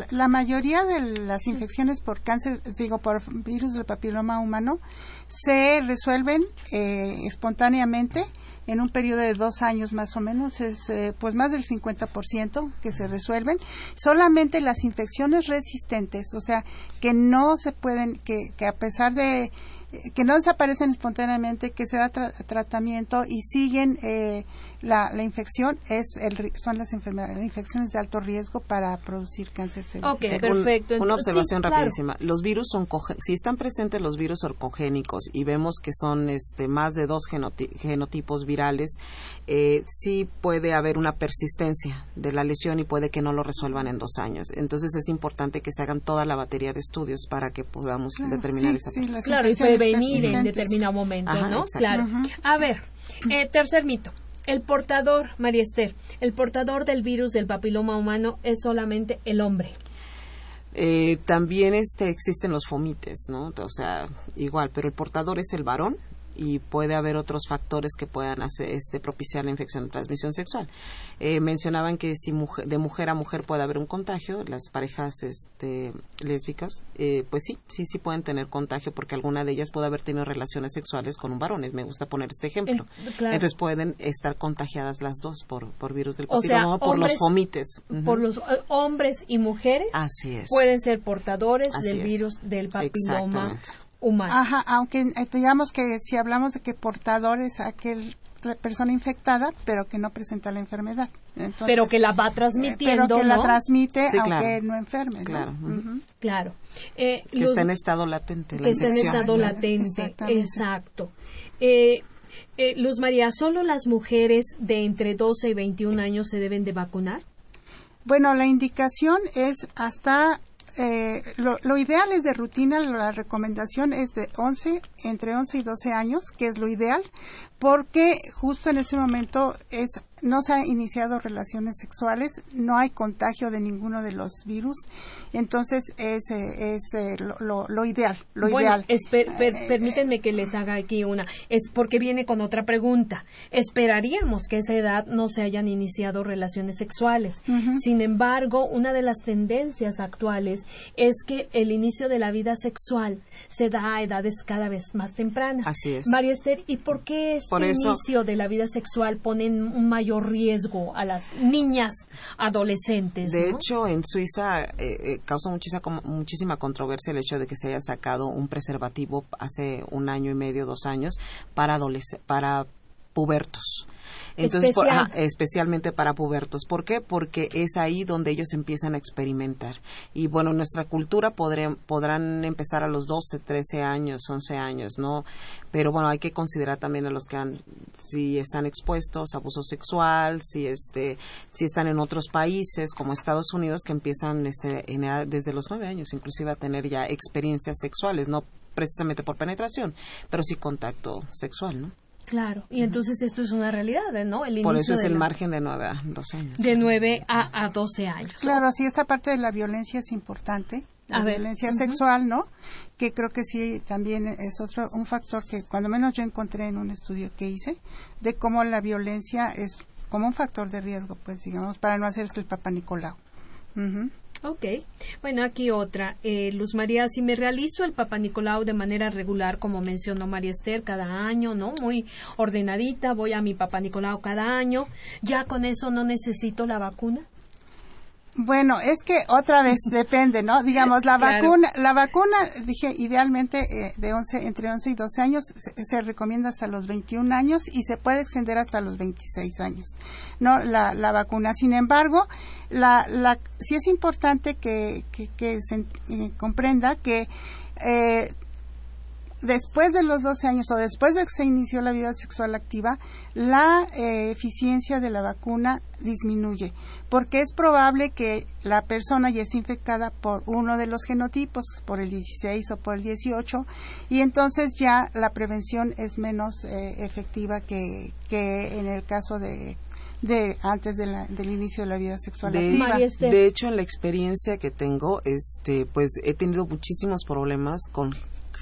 la mayoría de las infecciones por cáncer, digo, por virus del papiloma humano, se resuelven eh, espontáneamente en un periodo de dos años más o menos, es eh, pues más del 50% que se resuelven. Solamente las infecciones resistentes, o sea, que no se pueden, que, que a pesar de que no desaparecen espontáneamente, que se da tratamiento y siguen eh, la, la, infección, es el, son las enfermedades, las infecciones de alto riesgo para producir cáncer cerebral. Ok, perfecto. una observación rapidísima. Los virus son, si están presentes los virus orcogénicos y vemos que son este, más de dos genotipos virales, eh, sí puede haber una persistencia de la lesión y puede que no lo resuelvan en dos años. Entonces es importante que se hagan toda la batería de estudios para que podamos determinar esa sí, Claro, y prevenir en determinado momento, ¿no? Claro. A ver, eh, tercer mito. El portador, María Esther, el portador del virus del papiloma humano es solamente el hombre. Eh, también este, existen los fomites, ¿no? O sea, igual, pero el portador es el varón y puede haber otros factores que puedan hacer, este, propiciar la infección de transmisión sexual. Eh, mencionaban que si de mujer a mujer puede haber un contagio, las parejas este, lésbicas, eh, pues sí, sí, sí pueden tener contagio porque alguna de ellas puede haber tenido relaciones sexuales con un varón. Me gusta poner este ejemplo. Entonces pueden estar contagiadas las dos por, por virus del papiloma, por los fomites. Por los eh, hombres y mujeres Así es. pueden ser portadores del virus del papiloma humano. Ajá, aunque eh, digamos que si hablamos de que portador es aquel la persona infectada, pero que no presenta la enfermedad. pero que la va transmitiendo, pero que la transmite aunque no enferme. Claro. claro. Eh, que está en estado latente. que está en estado latente, exacto. Eh, eh, Luz María, ¿solo las mujeres de entre 12 y 21 años se deben de vacunar? Bueno, la indicación es hasta eh, lo, ideal es de rutina, la recomendación es de 11, entre 11 y 12 años, que es lo ideal, porque justo en ese momento es no se han iniciado relaciones sexuales, no hay contagio de ninguno de los virus, entonces es, eh, es eh, lo, ideal, lo ideal. permítanme que les haga aquí una, es porque viene con otra pregunta. Esperaríamos que a esa edad no se hayan iniciado relaciones sexuales. Sin embargo, una de las tendencias actuales es que el inicio de la vida sexual se da a edades cada vez más tempranas. Así es. María Esther, ¿y por qué este inicio de la vida sexual pone un mayor riesgo a las niñas adolescentes. De hecho, en Suiza eh, eh, causa muchísima, muchísima controversia el hecho de que se haya sacado un preservativo hace un año y medio, dos años, para, para pubertos. Entonces, especialmente para pubertos. ¿Por qué? Porque es ahí donde ellos empiezan a experimentar. Y bueno, nuestra cultura podrán empezar a los 12, 13 años, 11 años, ¿no? Pero bueno, hay que considerar también a los que han, si están expuestos a abuso sexual, si este, si están en otros países como Estados Unidos que empiezan este, desde los 9 años inclusive a tener ya experiencias sexuales, no precisamente por penetración, pero sí contacto sexual, ¿no? Claro, y entonces esto es una realidad, ¿no? El Por eso es el margen de 9 a 12 años. De 9 a, a 12 años. Claro, sí, esta parte de la violencia es importante. La violencia sexual, ¿no? Que creo que sí también es otro un factor que cuando menos yo encontré en un estudio que hice de cómo la violencia es como un factor de riesgo, pues digamos, para no hacerse el Papa Nicolau. Ok. Bueno, aquí otra. Eh, Luz María, si me realizo el Papa Nicolau de manera regular, como mencionó María Esther, cada año, ¿no? Muy ordenadita, voy a mi Papa Nicolau cada año, ¿ya con eso no necesito la vacuna? Bueno, es que otra vez depende, ¿no? Digamos, la vacuna, la vacuna, dije, idealmente eh, de 11, entre 11 y 12 años, se, recomienda hasta los 21 años y se puede extender hasta los 26 años, ¿no? La, la vacuna. Sin embargo, la, la, sí es importante que, se eh, comprenda que eh, después de los 12 años o después de que se inició la vida sexual activa, la eh, eficiencia de la vacuna disminuye, porque es probable que la persona ya esté infectada por uno de los genotipos, por el 16 o por el 18, y entonces ya la prevención es menos efectiva que en el caso de de antes del inicio de la vida sexual activa. De hecho, en la experiencia que tengo, este, pues he tenido muchísimos problemas con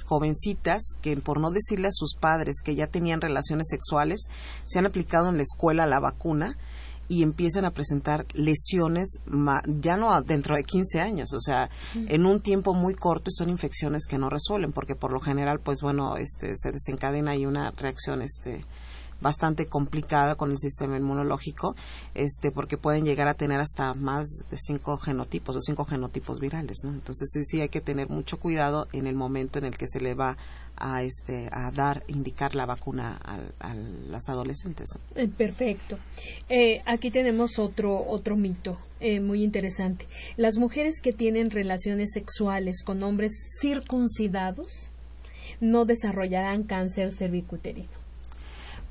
jovencitas que por no decirle a sus padres que ya tenían relaciones sexuales, se han aplicado en la escuela la vacuna y empiezan a presentar lesiones ya no dentro de 15 años, o sea, en un tiempo muy corto y son infecciones que no resuelven porque por lo general pues bueno, este se desencadena ahí una reacción este bastante complicada con el sistema inmunológico, este, porque pueden llegar a tener hasta más de cinco genotipos o cinco genotipos virales, ¿no? Entonces sí, sí hay que tener mucho cuidado en el momento en el que se le va a este a dar indicar la vacuna a, las adolescentes eh, perfecto. Eh, aquí tenemos otro otro mito eh, muy interesante. Las mujeres que tienen relaciones sexuales con hombres circuncidados no desarrollarán cáncer cervicuterino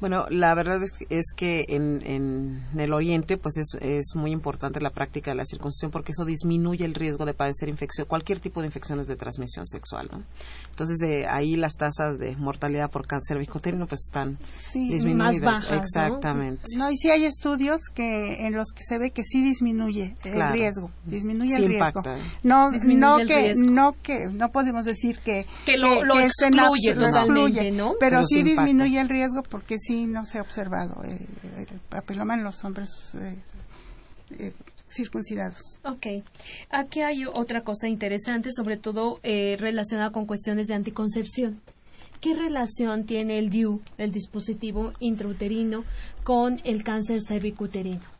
Bueno, la verdad es, que en, en, el Oriente pues es, es, muy importante la práctica de la circuncisión porque eso disminuye el riesgo de padecer infección, cualquier tipo de infecciones de transmisión sexual. ¿no? Entonces eh, ahí las tasas de mortalidad por cáncer cervicuterino pues están disminuidas. Más bajas, Exactamente. ¿no? y sí hay estudios que en los que se ve que sí disminuye el riesgo, disminuye el riesgo. No, no que no que no podemos decir que que lo, lo excluye totalmente, ¿no? Pero, pero sí disminuye el riesgo porque sí no se ha observado el, papiloma en los hombres eh, eh, circuncidados. Ok. Aquí hay otra cosa interesante, sobre todo eh, relacionada con cuestiones de anticoncepción. ¿Qué relación tiene el DIU, el dispositivo intrauterino, con el cáncer cervicuterino?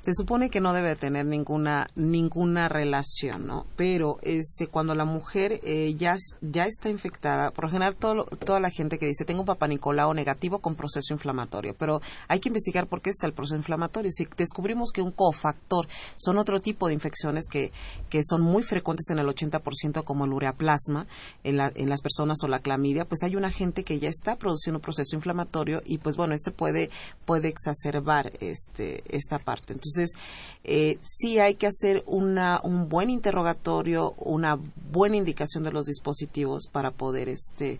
Se supone que no debe tener ninguna ninguna relación no pero este cuando la mujer eh, ya ya está infectada por general todo, toda la gente que dice tengo papá Nicolau negativo con proceso inflamatorio pero hay que investigar por qué está el proceso inflamatorio. Si descubrimos que un cofactor son otro tipo de infecciones que que son muy frecuentes en el 80% como el ureaplasma en, la, en las personas o la clamidia pues hay una gente que ya está produciendo un proceso inflamatorio y pues bueno este puede puede exacerbar este esta parte. Entonces entonces, eh, sí hay que hacer una, un buen interrogatorio, una buena indicación de los dispositivos para poder, este,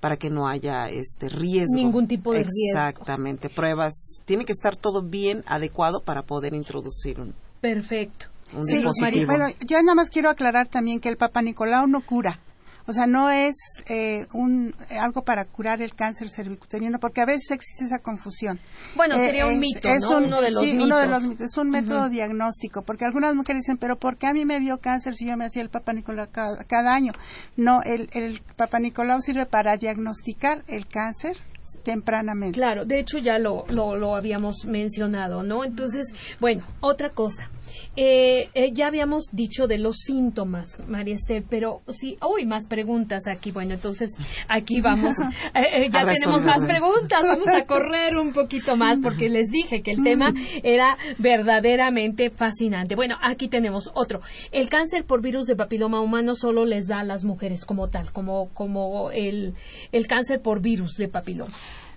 para que no haya este riesgo. Ningún tipo de riesgo. Exactamente. Pruebas. Tiene que estar todo bien adecuado para poder introducir un. Perfecto. Un dispositivo. Bueno, yo nada más quiero aclarar también que el Papa Nicolau no cura. O sea, no es eh, un, algo para curar el cáncer cervicuterino, porque a veces existe esa confusión. Bueno, eh, sería un mito, ¿no? uno de los sí, uno de los mitos. Es un método diagnóstico, porque algunas mujeres dicen, pero ¿por qué a mí me dio cáncer si yo me hacía el Papa Nicolau cada, año? No, el, el Papa Nicolau sirve para diagnosticar el cáncer tempranamente. Claro, de hecho ya lo, lo, lo habíamos mencionado, ¿no? Entonces, bueno, otra cosa. Eh, eh, ya habíamos dicho de los síntomas, María Esther, pero sí, hoy más preguntas aquí. Bueno, entonces aquí vamos, eh, ya tenemos más preguntas, vamos a correr un poquito más porque les dije que el tema era verdaderamente fascinante. Bueno, aquí tenemos otro. El cáncer por virus de papiloma humano solo les da a las mujeres como tal, como, como el, el cáncer por virus de papiloma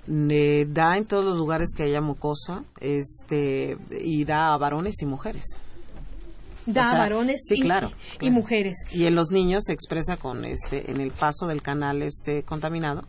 da en todos los lugares que haya mucosa este y da a varones y mujeres. Da a varones y, claro, y mujeres. Y en los niños se expresa con este en el paso del canal este contaminado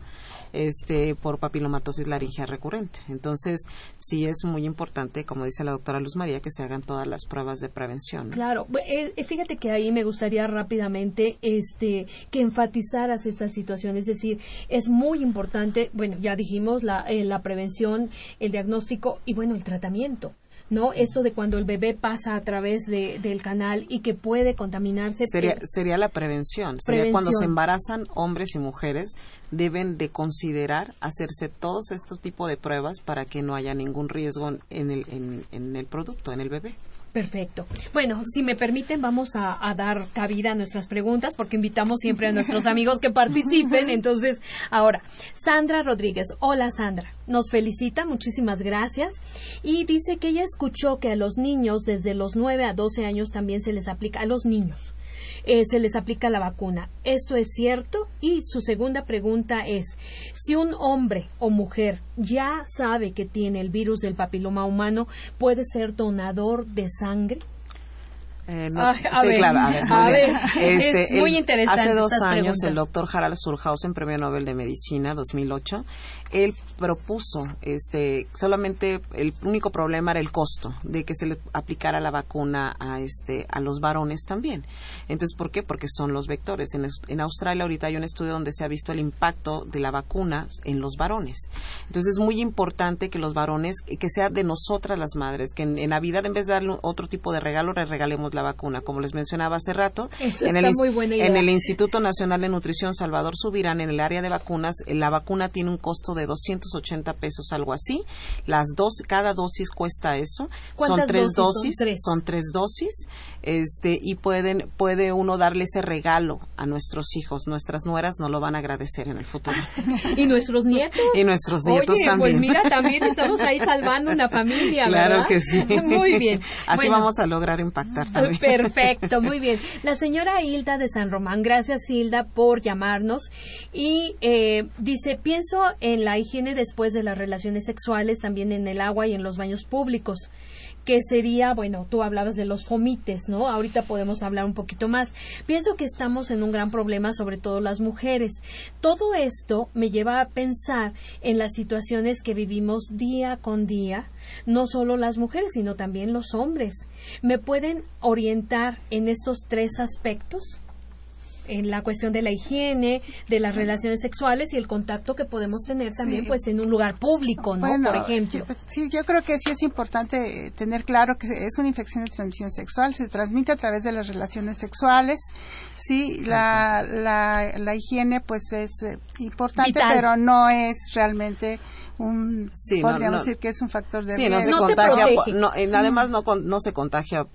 este, por papilomatosis laringea recurrente. Entonces, sí es muy importante, como dice la doctora Luz María, que se hagan todas las pruebas de prevención. Claro, eh, eh, fíjate que ahí me gustaría rápidamente este, que enfatizaras esta situación. Es decir, es muy importante, bueno, ya dijimos, la, eh, la prevención, el diagnóstico y, bueno, el tratamiento. ¿No? Esto de cuando el bebé pasa a través de, del canal y que puede contaminarse. Sería, sería la prevención. Sería cuando se embarazan hombres y mujeres, deben de considerar hacerse todos estos tipos de pruebas para que no haya ningún riesgo en el, en, en el producto, en el bebé. Perfecto. Bueno, si me permiten, vamos a, dar cabida a nuestras preguntas porque invitamos siempre a nuestros amigos que participen. Entonces, ahora, Sandra Rodríguez. Hola, Sandra. Nos felicita, muchísimas gracias. Y dice que ella escuchó que a los niños desde los 9 a 12 años también se les aplica, a los niños, eh, se les aplica la vacuna. ¿Esto es cierto? Y su segunda pregunta es, si un hombre o mujer ya sabe que tiene el virus del papiloma humano, ¿puede ser donador de sangre? Eh, sí, claro, a ver, es muy interesante. Hace dos años el doctor Harald Surhausen, Premio Nobel de Medicina 2008, él propuso, este, solamente el único problema era el costo de que se le aplicara la vacuna a este, a los varones también. Entonces, ¿por qué? Porque son los vectores. En, en Australia ahorita hay un estudio donde se ha visto el impacto de la vacuna en los varones. Entonces, es muy importante que los varones, que sea de nosotras las madres, que en, Navidad en vez de darle otro tipo de regalo, le regalemos la vacuna. Como les mencionaba hace rato, en, el, muy buena idea. en el Instituto Nacional de Nutrición Salvador Subirán, en el área de vacunas, la vacuna tiene un costo de 280 pesos, algo así. Las dos, cada dosis cuesta eso. Son tres dosis, son tres. dosis, este, y pueden, puede uno darle ese regalo a nuestros hijos. Nuestras nueras no lo van a agradecer en el futuro. y nuestros nietos. Y nuestros nietos Oye, también. Pues mira, también estamos ahí salvando una familia, Claro que sí. Muy bien. Así vamos a lograr impactar también. Perfecto, muy bien. La señora Hilda de San Román, gracias Hilda por llamarnos y eh, dice, pienso en la higiene después de las relaciones sexuales, también en el agua y en los baños públicos que sería, bueno, tú hablabas de los fomites, ¿no? Ahorita podemos hablar un poquito más. Pienso que estamos en un gran problema, sobre todo las mujeres. Todo esto me lleva a pensar en las situaciones que vivimos día con día, no solo las mujeres, sino también los hombres. ¿Me pueden orientar en estos tres aspectos? En la cuestión de la higiene, de las relaciones sexuales y el contacto que podemos tener también pues en un lugar público, ¿no? Por ejemplo. sí, yo creo que sí es importante tener claro que es una infección de transmisión sexual, se transmite a través de las relaciones sexuales. Sí, la, la, higiene pues es eh, importante, pero no es realmente un podríamos decir que es un factor de sí, no se contagia no, además no, no se contagia.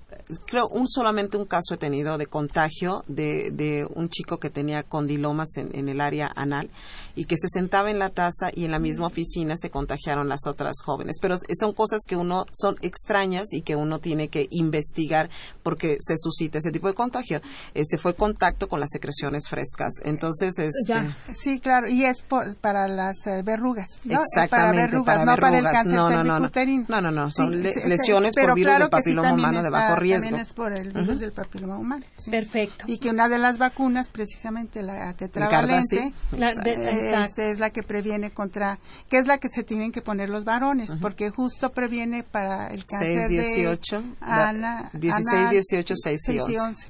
Creo un solamente un caso he tenido de contagio de, de un chico que tenía condilomas en, en, el área anal y que se sentaba en la taza y en la misma oficina se contagiaron las otras jóvenes. Pero son cosas que uno son extrañas y que uno tiene que investigar porque se suscita ese tipo de contagio. Este fue contacto con las secreciones frescas. Entonces, este, sí, claro, y es para las eh, verrugas. Exactamente, para verrugas, no para el cáncer no, no, no, no, no, no, son lesiones por virus del papiloma humano de bajo riesgo también es por el virus del papiloma humano. Perfecto. Y que una de las vacunas, precisamente la tetravalente, este, es la que previene contra, que es la que se tienen que poner los varones, porque justo previene para el cáncer 6, 18, de Ana, 16, 18, 6 y 11.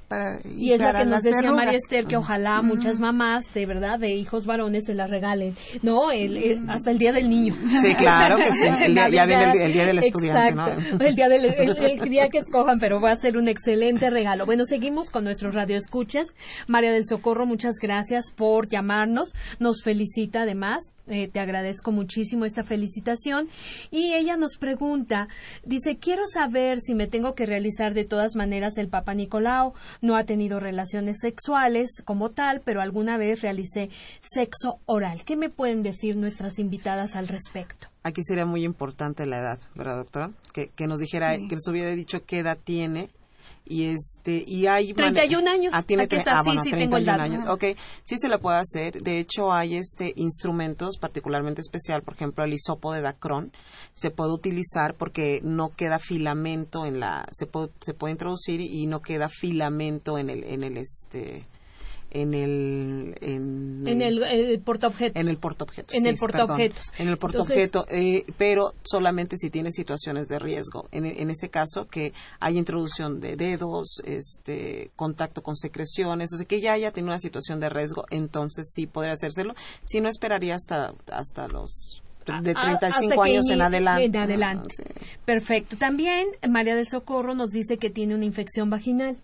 y, es la que nos decía María Esther, que ojalá muchas mamás, de verdad, de hijos varones se la regalen, ¿no? El, hasta el Día del Niño. Sí, claro que sí. El día, ya viene el, Día del Estudiante, Exacto. El, día del, el, día que escojan, pero va a ser un excelente regalo. Bueno, seguimos con nuestros radioescuchas. María del Socorro, muchas gracias por llamarnos. Nos felicita además. Eh, te agradezco muchísimo esta felicitación. Y ella nos pregunta, dice, quiero saber si me tengo que realizar de todas maneras el Papa Nicolau. No ha tenido relaciones sexuales como tal, pero alguna vez realicé sexo oral. ¿Qué me pueden decir nuestras invitadas al respecto? Aquí sería muy importante la edad, ¿verdad, doctora? Que, nos dijera, que nos hubiera dicho qué edad tiene y este y hay 31 años ah, tiene ah, sí, sí tengo el años. Okay sí se lo puede hacer. De hecho hay este instrumentos particularmente especial por ejemplo el hisopo de Dacron se puede utilizar porque no queda filamento en la se puede se puede introducir y no queda filamento en el en el este en el en, en el, el portaobjetos. En el portaobjetos en el portaobjetos. En el portaobjeto eh, pero solamente si tiene situaciones de riesgo. En, en este caso que hay introducción de dedos este contacto con secreciones o sea que ya haya tenido una situación de riesgo entonces sí podría hacérselo. Si no esperaría hasta hasta los de 35 años en adelante. En adelante. Perfecto. También María del Socorro nos dice que tiene una infección vaginal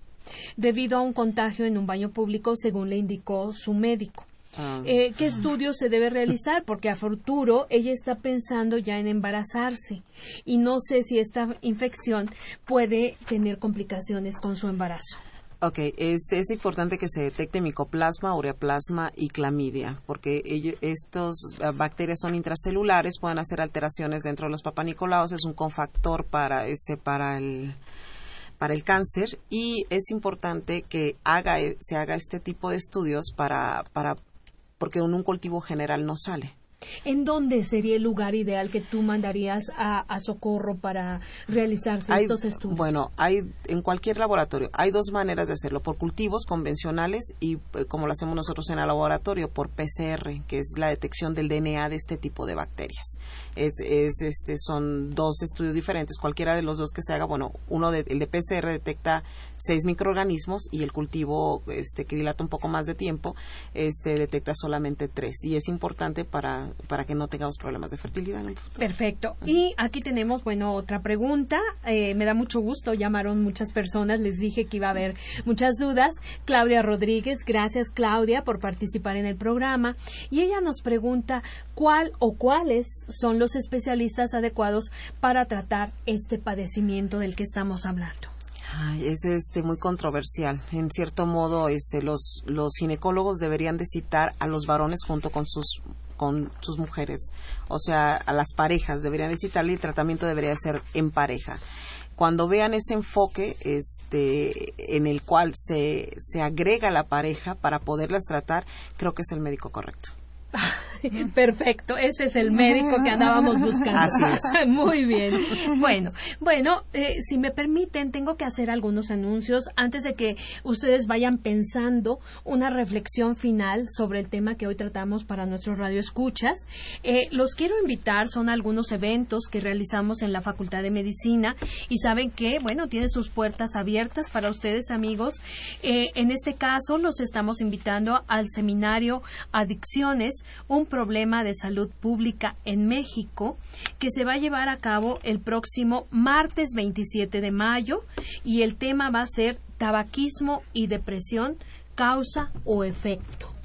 debido a un contagio en un baño público, según le indicó su médico. Ah. Eh, ¿Qué estudios se debe realizar? Porque a futuro ella está pensando ya en embarazarse y no sé si esta infección puede tener complicaciones con su embarazo. Ok, este, es importante que se detecte micoplasma, ureaplasma y clamidia, porque ellos, estos eh, bacterias son intracelulares, pueden hacer alteraciones dentro de los papanicolaos, es un cofactor para, este, para el, para el cáncer y es importante que haga, se haga este tipo de estudios para, para porque en un cultivo general no sale. ¿En dónde sería el lugar ideal que tú mandarías a, Socorro para realizarse estos estudios? Bueno, hay en cualquier laboratorio. Hay dos maneras de hacerlo, por cultivos convencionales y eh, como lo hacemos nosotros en el laboratorio, por PCR, que es la detección del DNA de este tipo de bacterias. Es, este, son dos estudios diferentes. Cualquiera de los dos que se haga, bueno, uno de, el de PCR detecta seis microorganismos y el cultivo este, que dilata un poco más de tiempo este, detecta solamente tres. Y es importante para para que no tengamos problemas de fertilidad en el futuro. Perfecto. Y aquí tenemos, bueno, otra pregunta. Eh, me da mucho gusto, llamaron muchas personas, les dije que iba a haber muchas dudas. Claudia Rodríguez, gracias Claudia por participar en el programa. Y ella nos pregunta cuál o cuáles son los especialistas adecuados para tratar este padecimiento del que estamos hablando. Es este muy controversial. En cierto modo, este los los ginecólogos deberían de citar a los varones junto con sus con sus mujeres, o sea, a las parejas deberían visitarle y el tratamiento debería ser en pareja. cuando vean ese enfoque este, en el cual se, se agrega la pareja para poderlas tratar, creo que es el médico correcto. Perfecto, ese es el médico que andábamos buscando. Así es. Muy bien. Bueno, bueno, eh, si me permiten, tengo que hacer algunos anuncios antes de que ustedes vayan pensando una reflexión final sobre el tema que hoy tratamos para nuestros radioescuchas. Eh, los quiero invitar, son algunos eventos que realizamos en la Facultad de Medicina y saben que, bueno, tiene sus puertas abiertas para ustedes, amigos. Eh, en este caso, los estamos invitando al seminario Adicciones, un problema de salud pública en México que se va a llevar a cabo el próximo martes 27 de mayo y el tema va a ser tabaquismo y depresión, causa o efecto.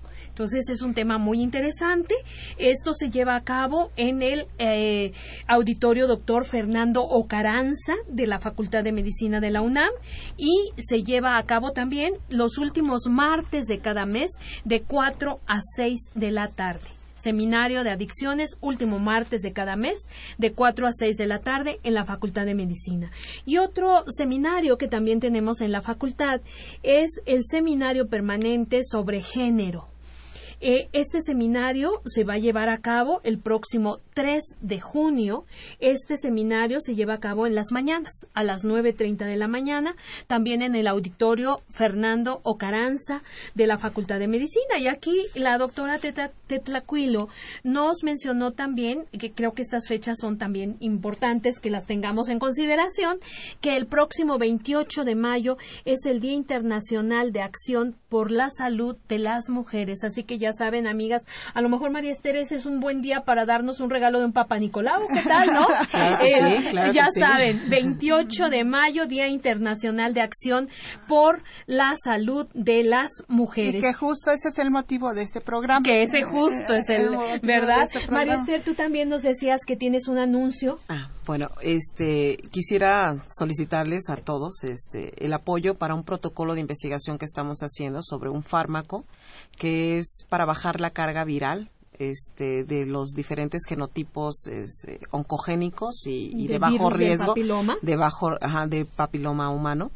Entonces es un tema muy interesante. Esto se lleva a cabo en el eh, auditorio doctor Fernando Ocaranza de la Facultad de Medicina de la UNAM y se lleva a cabo también los últimos martes de cada mes de 4 a 6 de la tarde. Seminario de Adicciones, último martes de cada mes, de 4 a 6 de la tarde en la Facultad de Medicina. Y otro seminario que también tenemos en la facultad es el Seminario Permanente sobre Género. Eh, este seminario se va a llevar a cabo el próximo 3 de junio. Este seminario se lleva a cabo en las mañanas, a las 9.30 de la mañana, también en el auditorio Fernando Ocaranza de la Facultad de Medicina. Y aquí la doctora Tetlacuilo nos mencionó también, que creo que estas fechas son también importantes que las tengamos en consideración, que el próximo 28 de mayo es el Día Internacional de Acción por la Salud de las Mujeres. Así que ya saben, amigas, a lo mejor María Esther es un buen día para darnos un regalo de un Papa Nicolau, ¿qué tal, no? Eh, ya saben, 28 de mayo, Día Internacional de Acción por la Salud de las Mujeres. Y que justo ese es el motivo de este programa. Que ese justo es el, ¿verdad? Este María Esther, tú también nos decías que tienes un anuncio. Ah, bueno, este, quisiera solicitarles a todos este, el apoyo para un protocolo de investigación que estamos haciendo sobre un fármaco que es para bajar la carga viral este, de los diferentes genotipos este, oncogénicos y, de, bajo riesgo de bajo de papiloma humano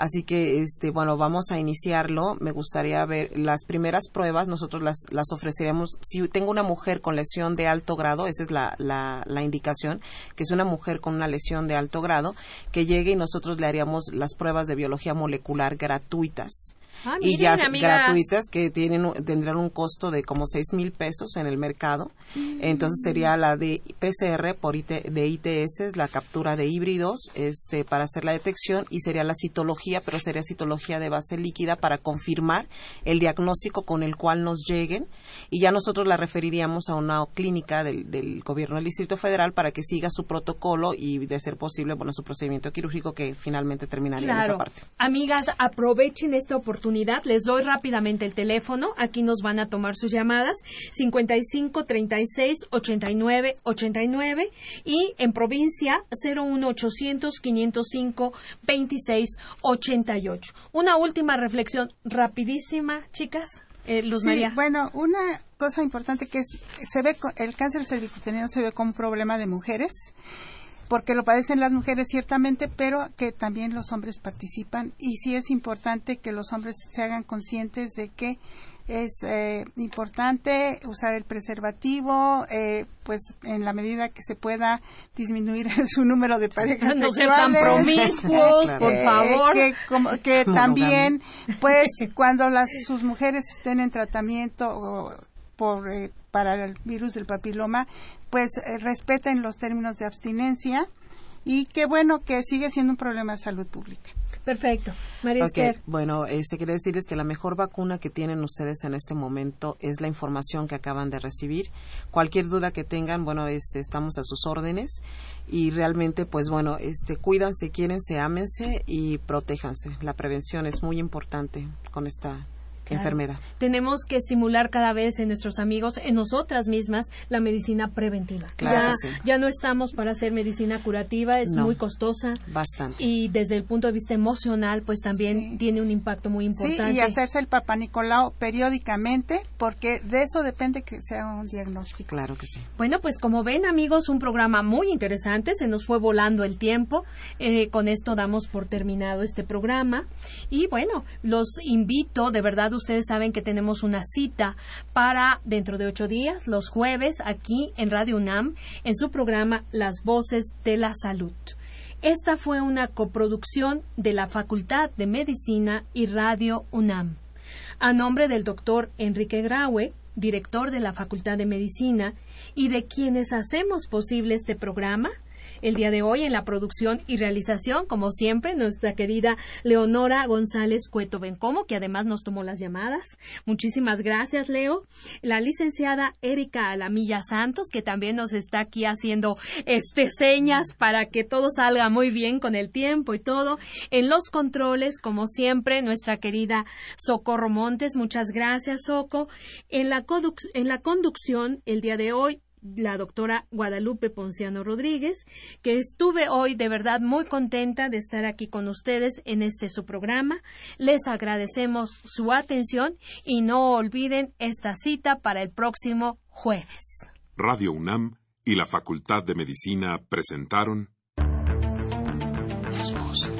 Así que, este, bueno, vamos a iniciarlo. Me gustaría ver las primeras pruebas. Nosotros las, las ofreceremos. Si tengo una mujer con lesión de alto grado, esa es la, la, la indicación, que es una mujer con una lesión de alto grado, que llegue y nosotros le haríamos las pruebas de biología molecular gratuitas. Ah, y ya gratuitas que tienen tendrán un costo de como seis mil pesos en el mercado. Mm. Entonces sería la de PCR por de ITS, la captura de híbridos este, para hacer la detección y sería la citología, pero sería citología de base líquida para confirmar el diagnóstico con el cual nos lleguen y ya nosotros la referiríamos a una clínica del, del gobierno del Distrito Federal para que siga su protocolo y de ser posible, bueno, su procedimiento quirúrgico que finalmente terminaría en esa parte. Amigas, aprovechen esta oportunidad les doy rápidamente el teléfono. Aquí nos van a tomar sus llamadas. 55 36 89 89 y en provincia 01 800 505 26 88. Una última reflexión rapidísima, chicas. Eh, Luz María. Bueno, una cosa importante que es, se ve el cáncer cervicuterino se ve como un problema de mujeres porque lo padecen las mujeres ciertamente, pero que también los hombres participan. Y sí es importante que los hombres se hagan conscientes de que es eh, importante usar el preservativo, eh, pues en la medida que se pueda disminuir su número de parejas no ser tan promiscuos, por eh, favor. que, como, que también, pues, cuando las sus mujeres estén en tratamiento por para el virus del papiloma, pues eh, respeten los términos de abstinencia y qué bueno que sigue siendo un problema de salud pública. Perfecto. María Esther. Bueno, este quiere decirles que la mejor vacuna que tienen ustedes en este momento es la información que acaban de recibir. Cualquier duda que tengan, bueno, este, estamos a sus órdenes y realmente, pues bueno, este, cuídanse, quiérense, ámense y protéjanse. La prevención es muy importante con esta enfermedad. Tenemos que estimular cada vez en nuestros amigos, en nosotras mismas, la medicina preventiva. Claro ya, ya no estamos para hacer medicina curativa, es muy costosa. Bastante. Y desde el punto de vista emocional, pues también tiene un impacto muy importante. Sí, y hacerse el Papa Nicolau periódicamente, porque de eso depende que sea un diagnóstico. Claro que sí. Bueno, pues como ven, amigos, un programa muy interesante. Se nos fue volando el tiempo. Eh, con esto damos por terminado este programa. Y bueno, los invito, de verdad, ustedes saben que tenemos una cita para dentro de ocho días, los jueves, aquí en Radio UNAM, en su programa Las Voces de la Salud. Esta fue una coproducción de la Facultad de Medicina y Radio UNAM. A nombre del doctor Enrique Graue, director de la Facultad de Medicina, y de quienes hacemos posible este programa, el día de hoy en la producción y realización, como siempre, nuestra querida Leonora González Cueto Bencomo, que además nos tomó las llamadas. Muchísimas gracias, Leo. La licenciada Erika Alamilla Santos, que también nos está aquí haciendo este señas para que todo salga muy bien con el tiempo y todo. En los controles, como siempre, nuestra querida Socorro Montes. Muchas gracias, Soco. En la, en la conducción, el día de hoy, la doctora Guadalupe Ponciano Rodríguez, que estuve hoy de verdad muy contenta de estar aquí con ustedes en este su programa. Les agradecemos su atención y no olviden esta cita para el próximo jueves. Radio UNAM y la Facultad de Medicina presentaron Las voces.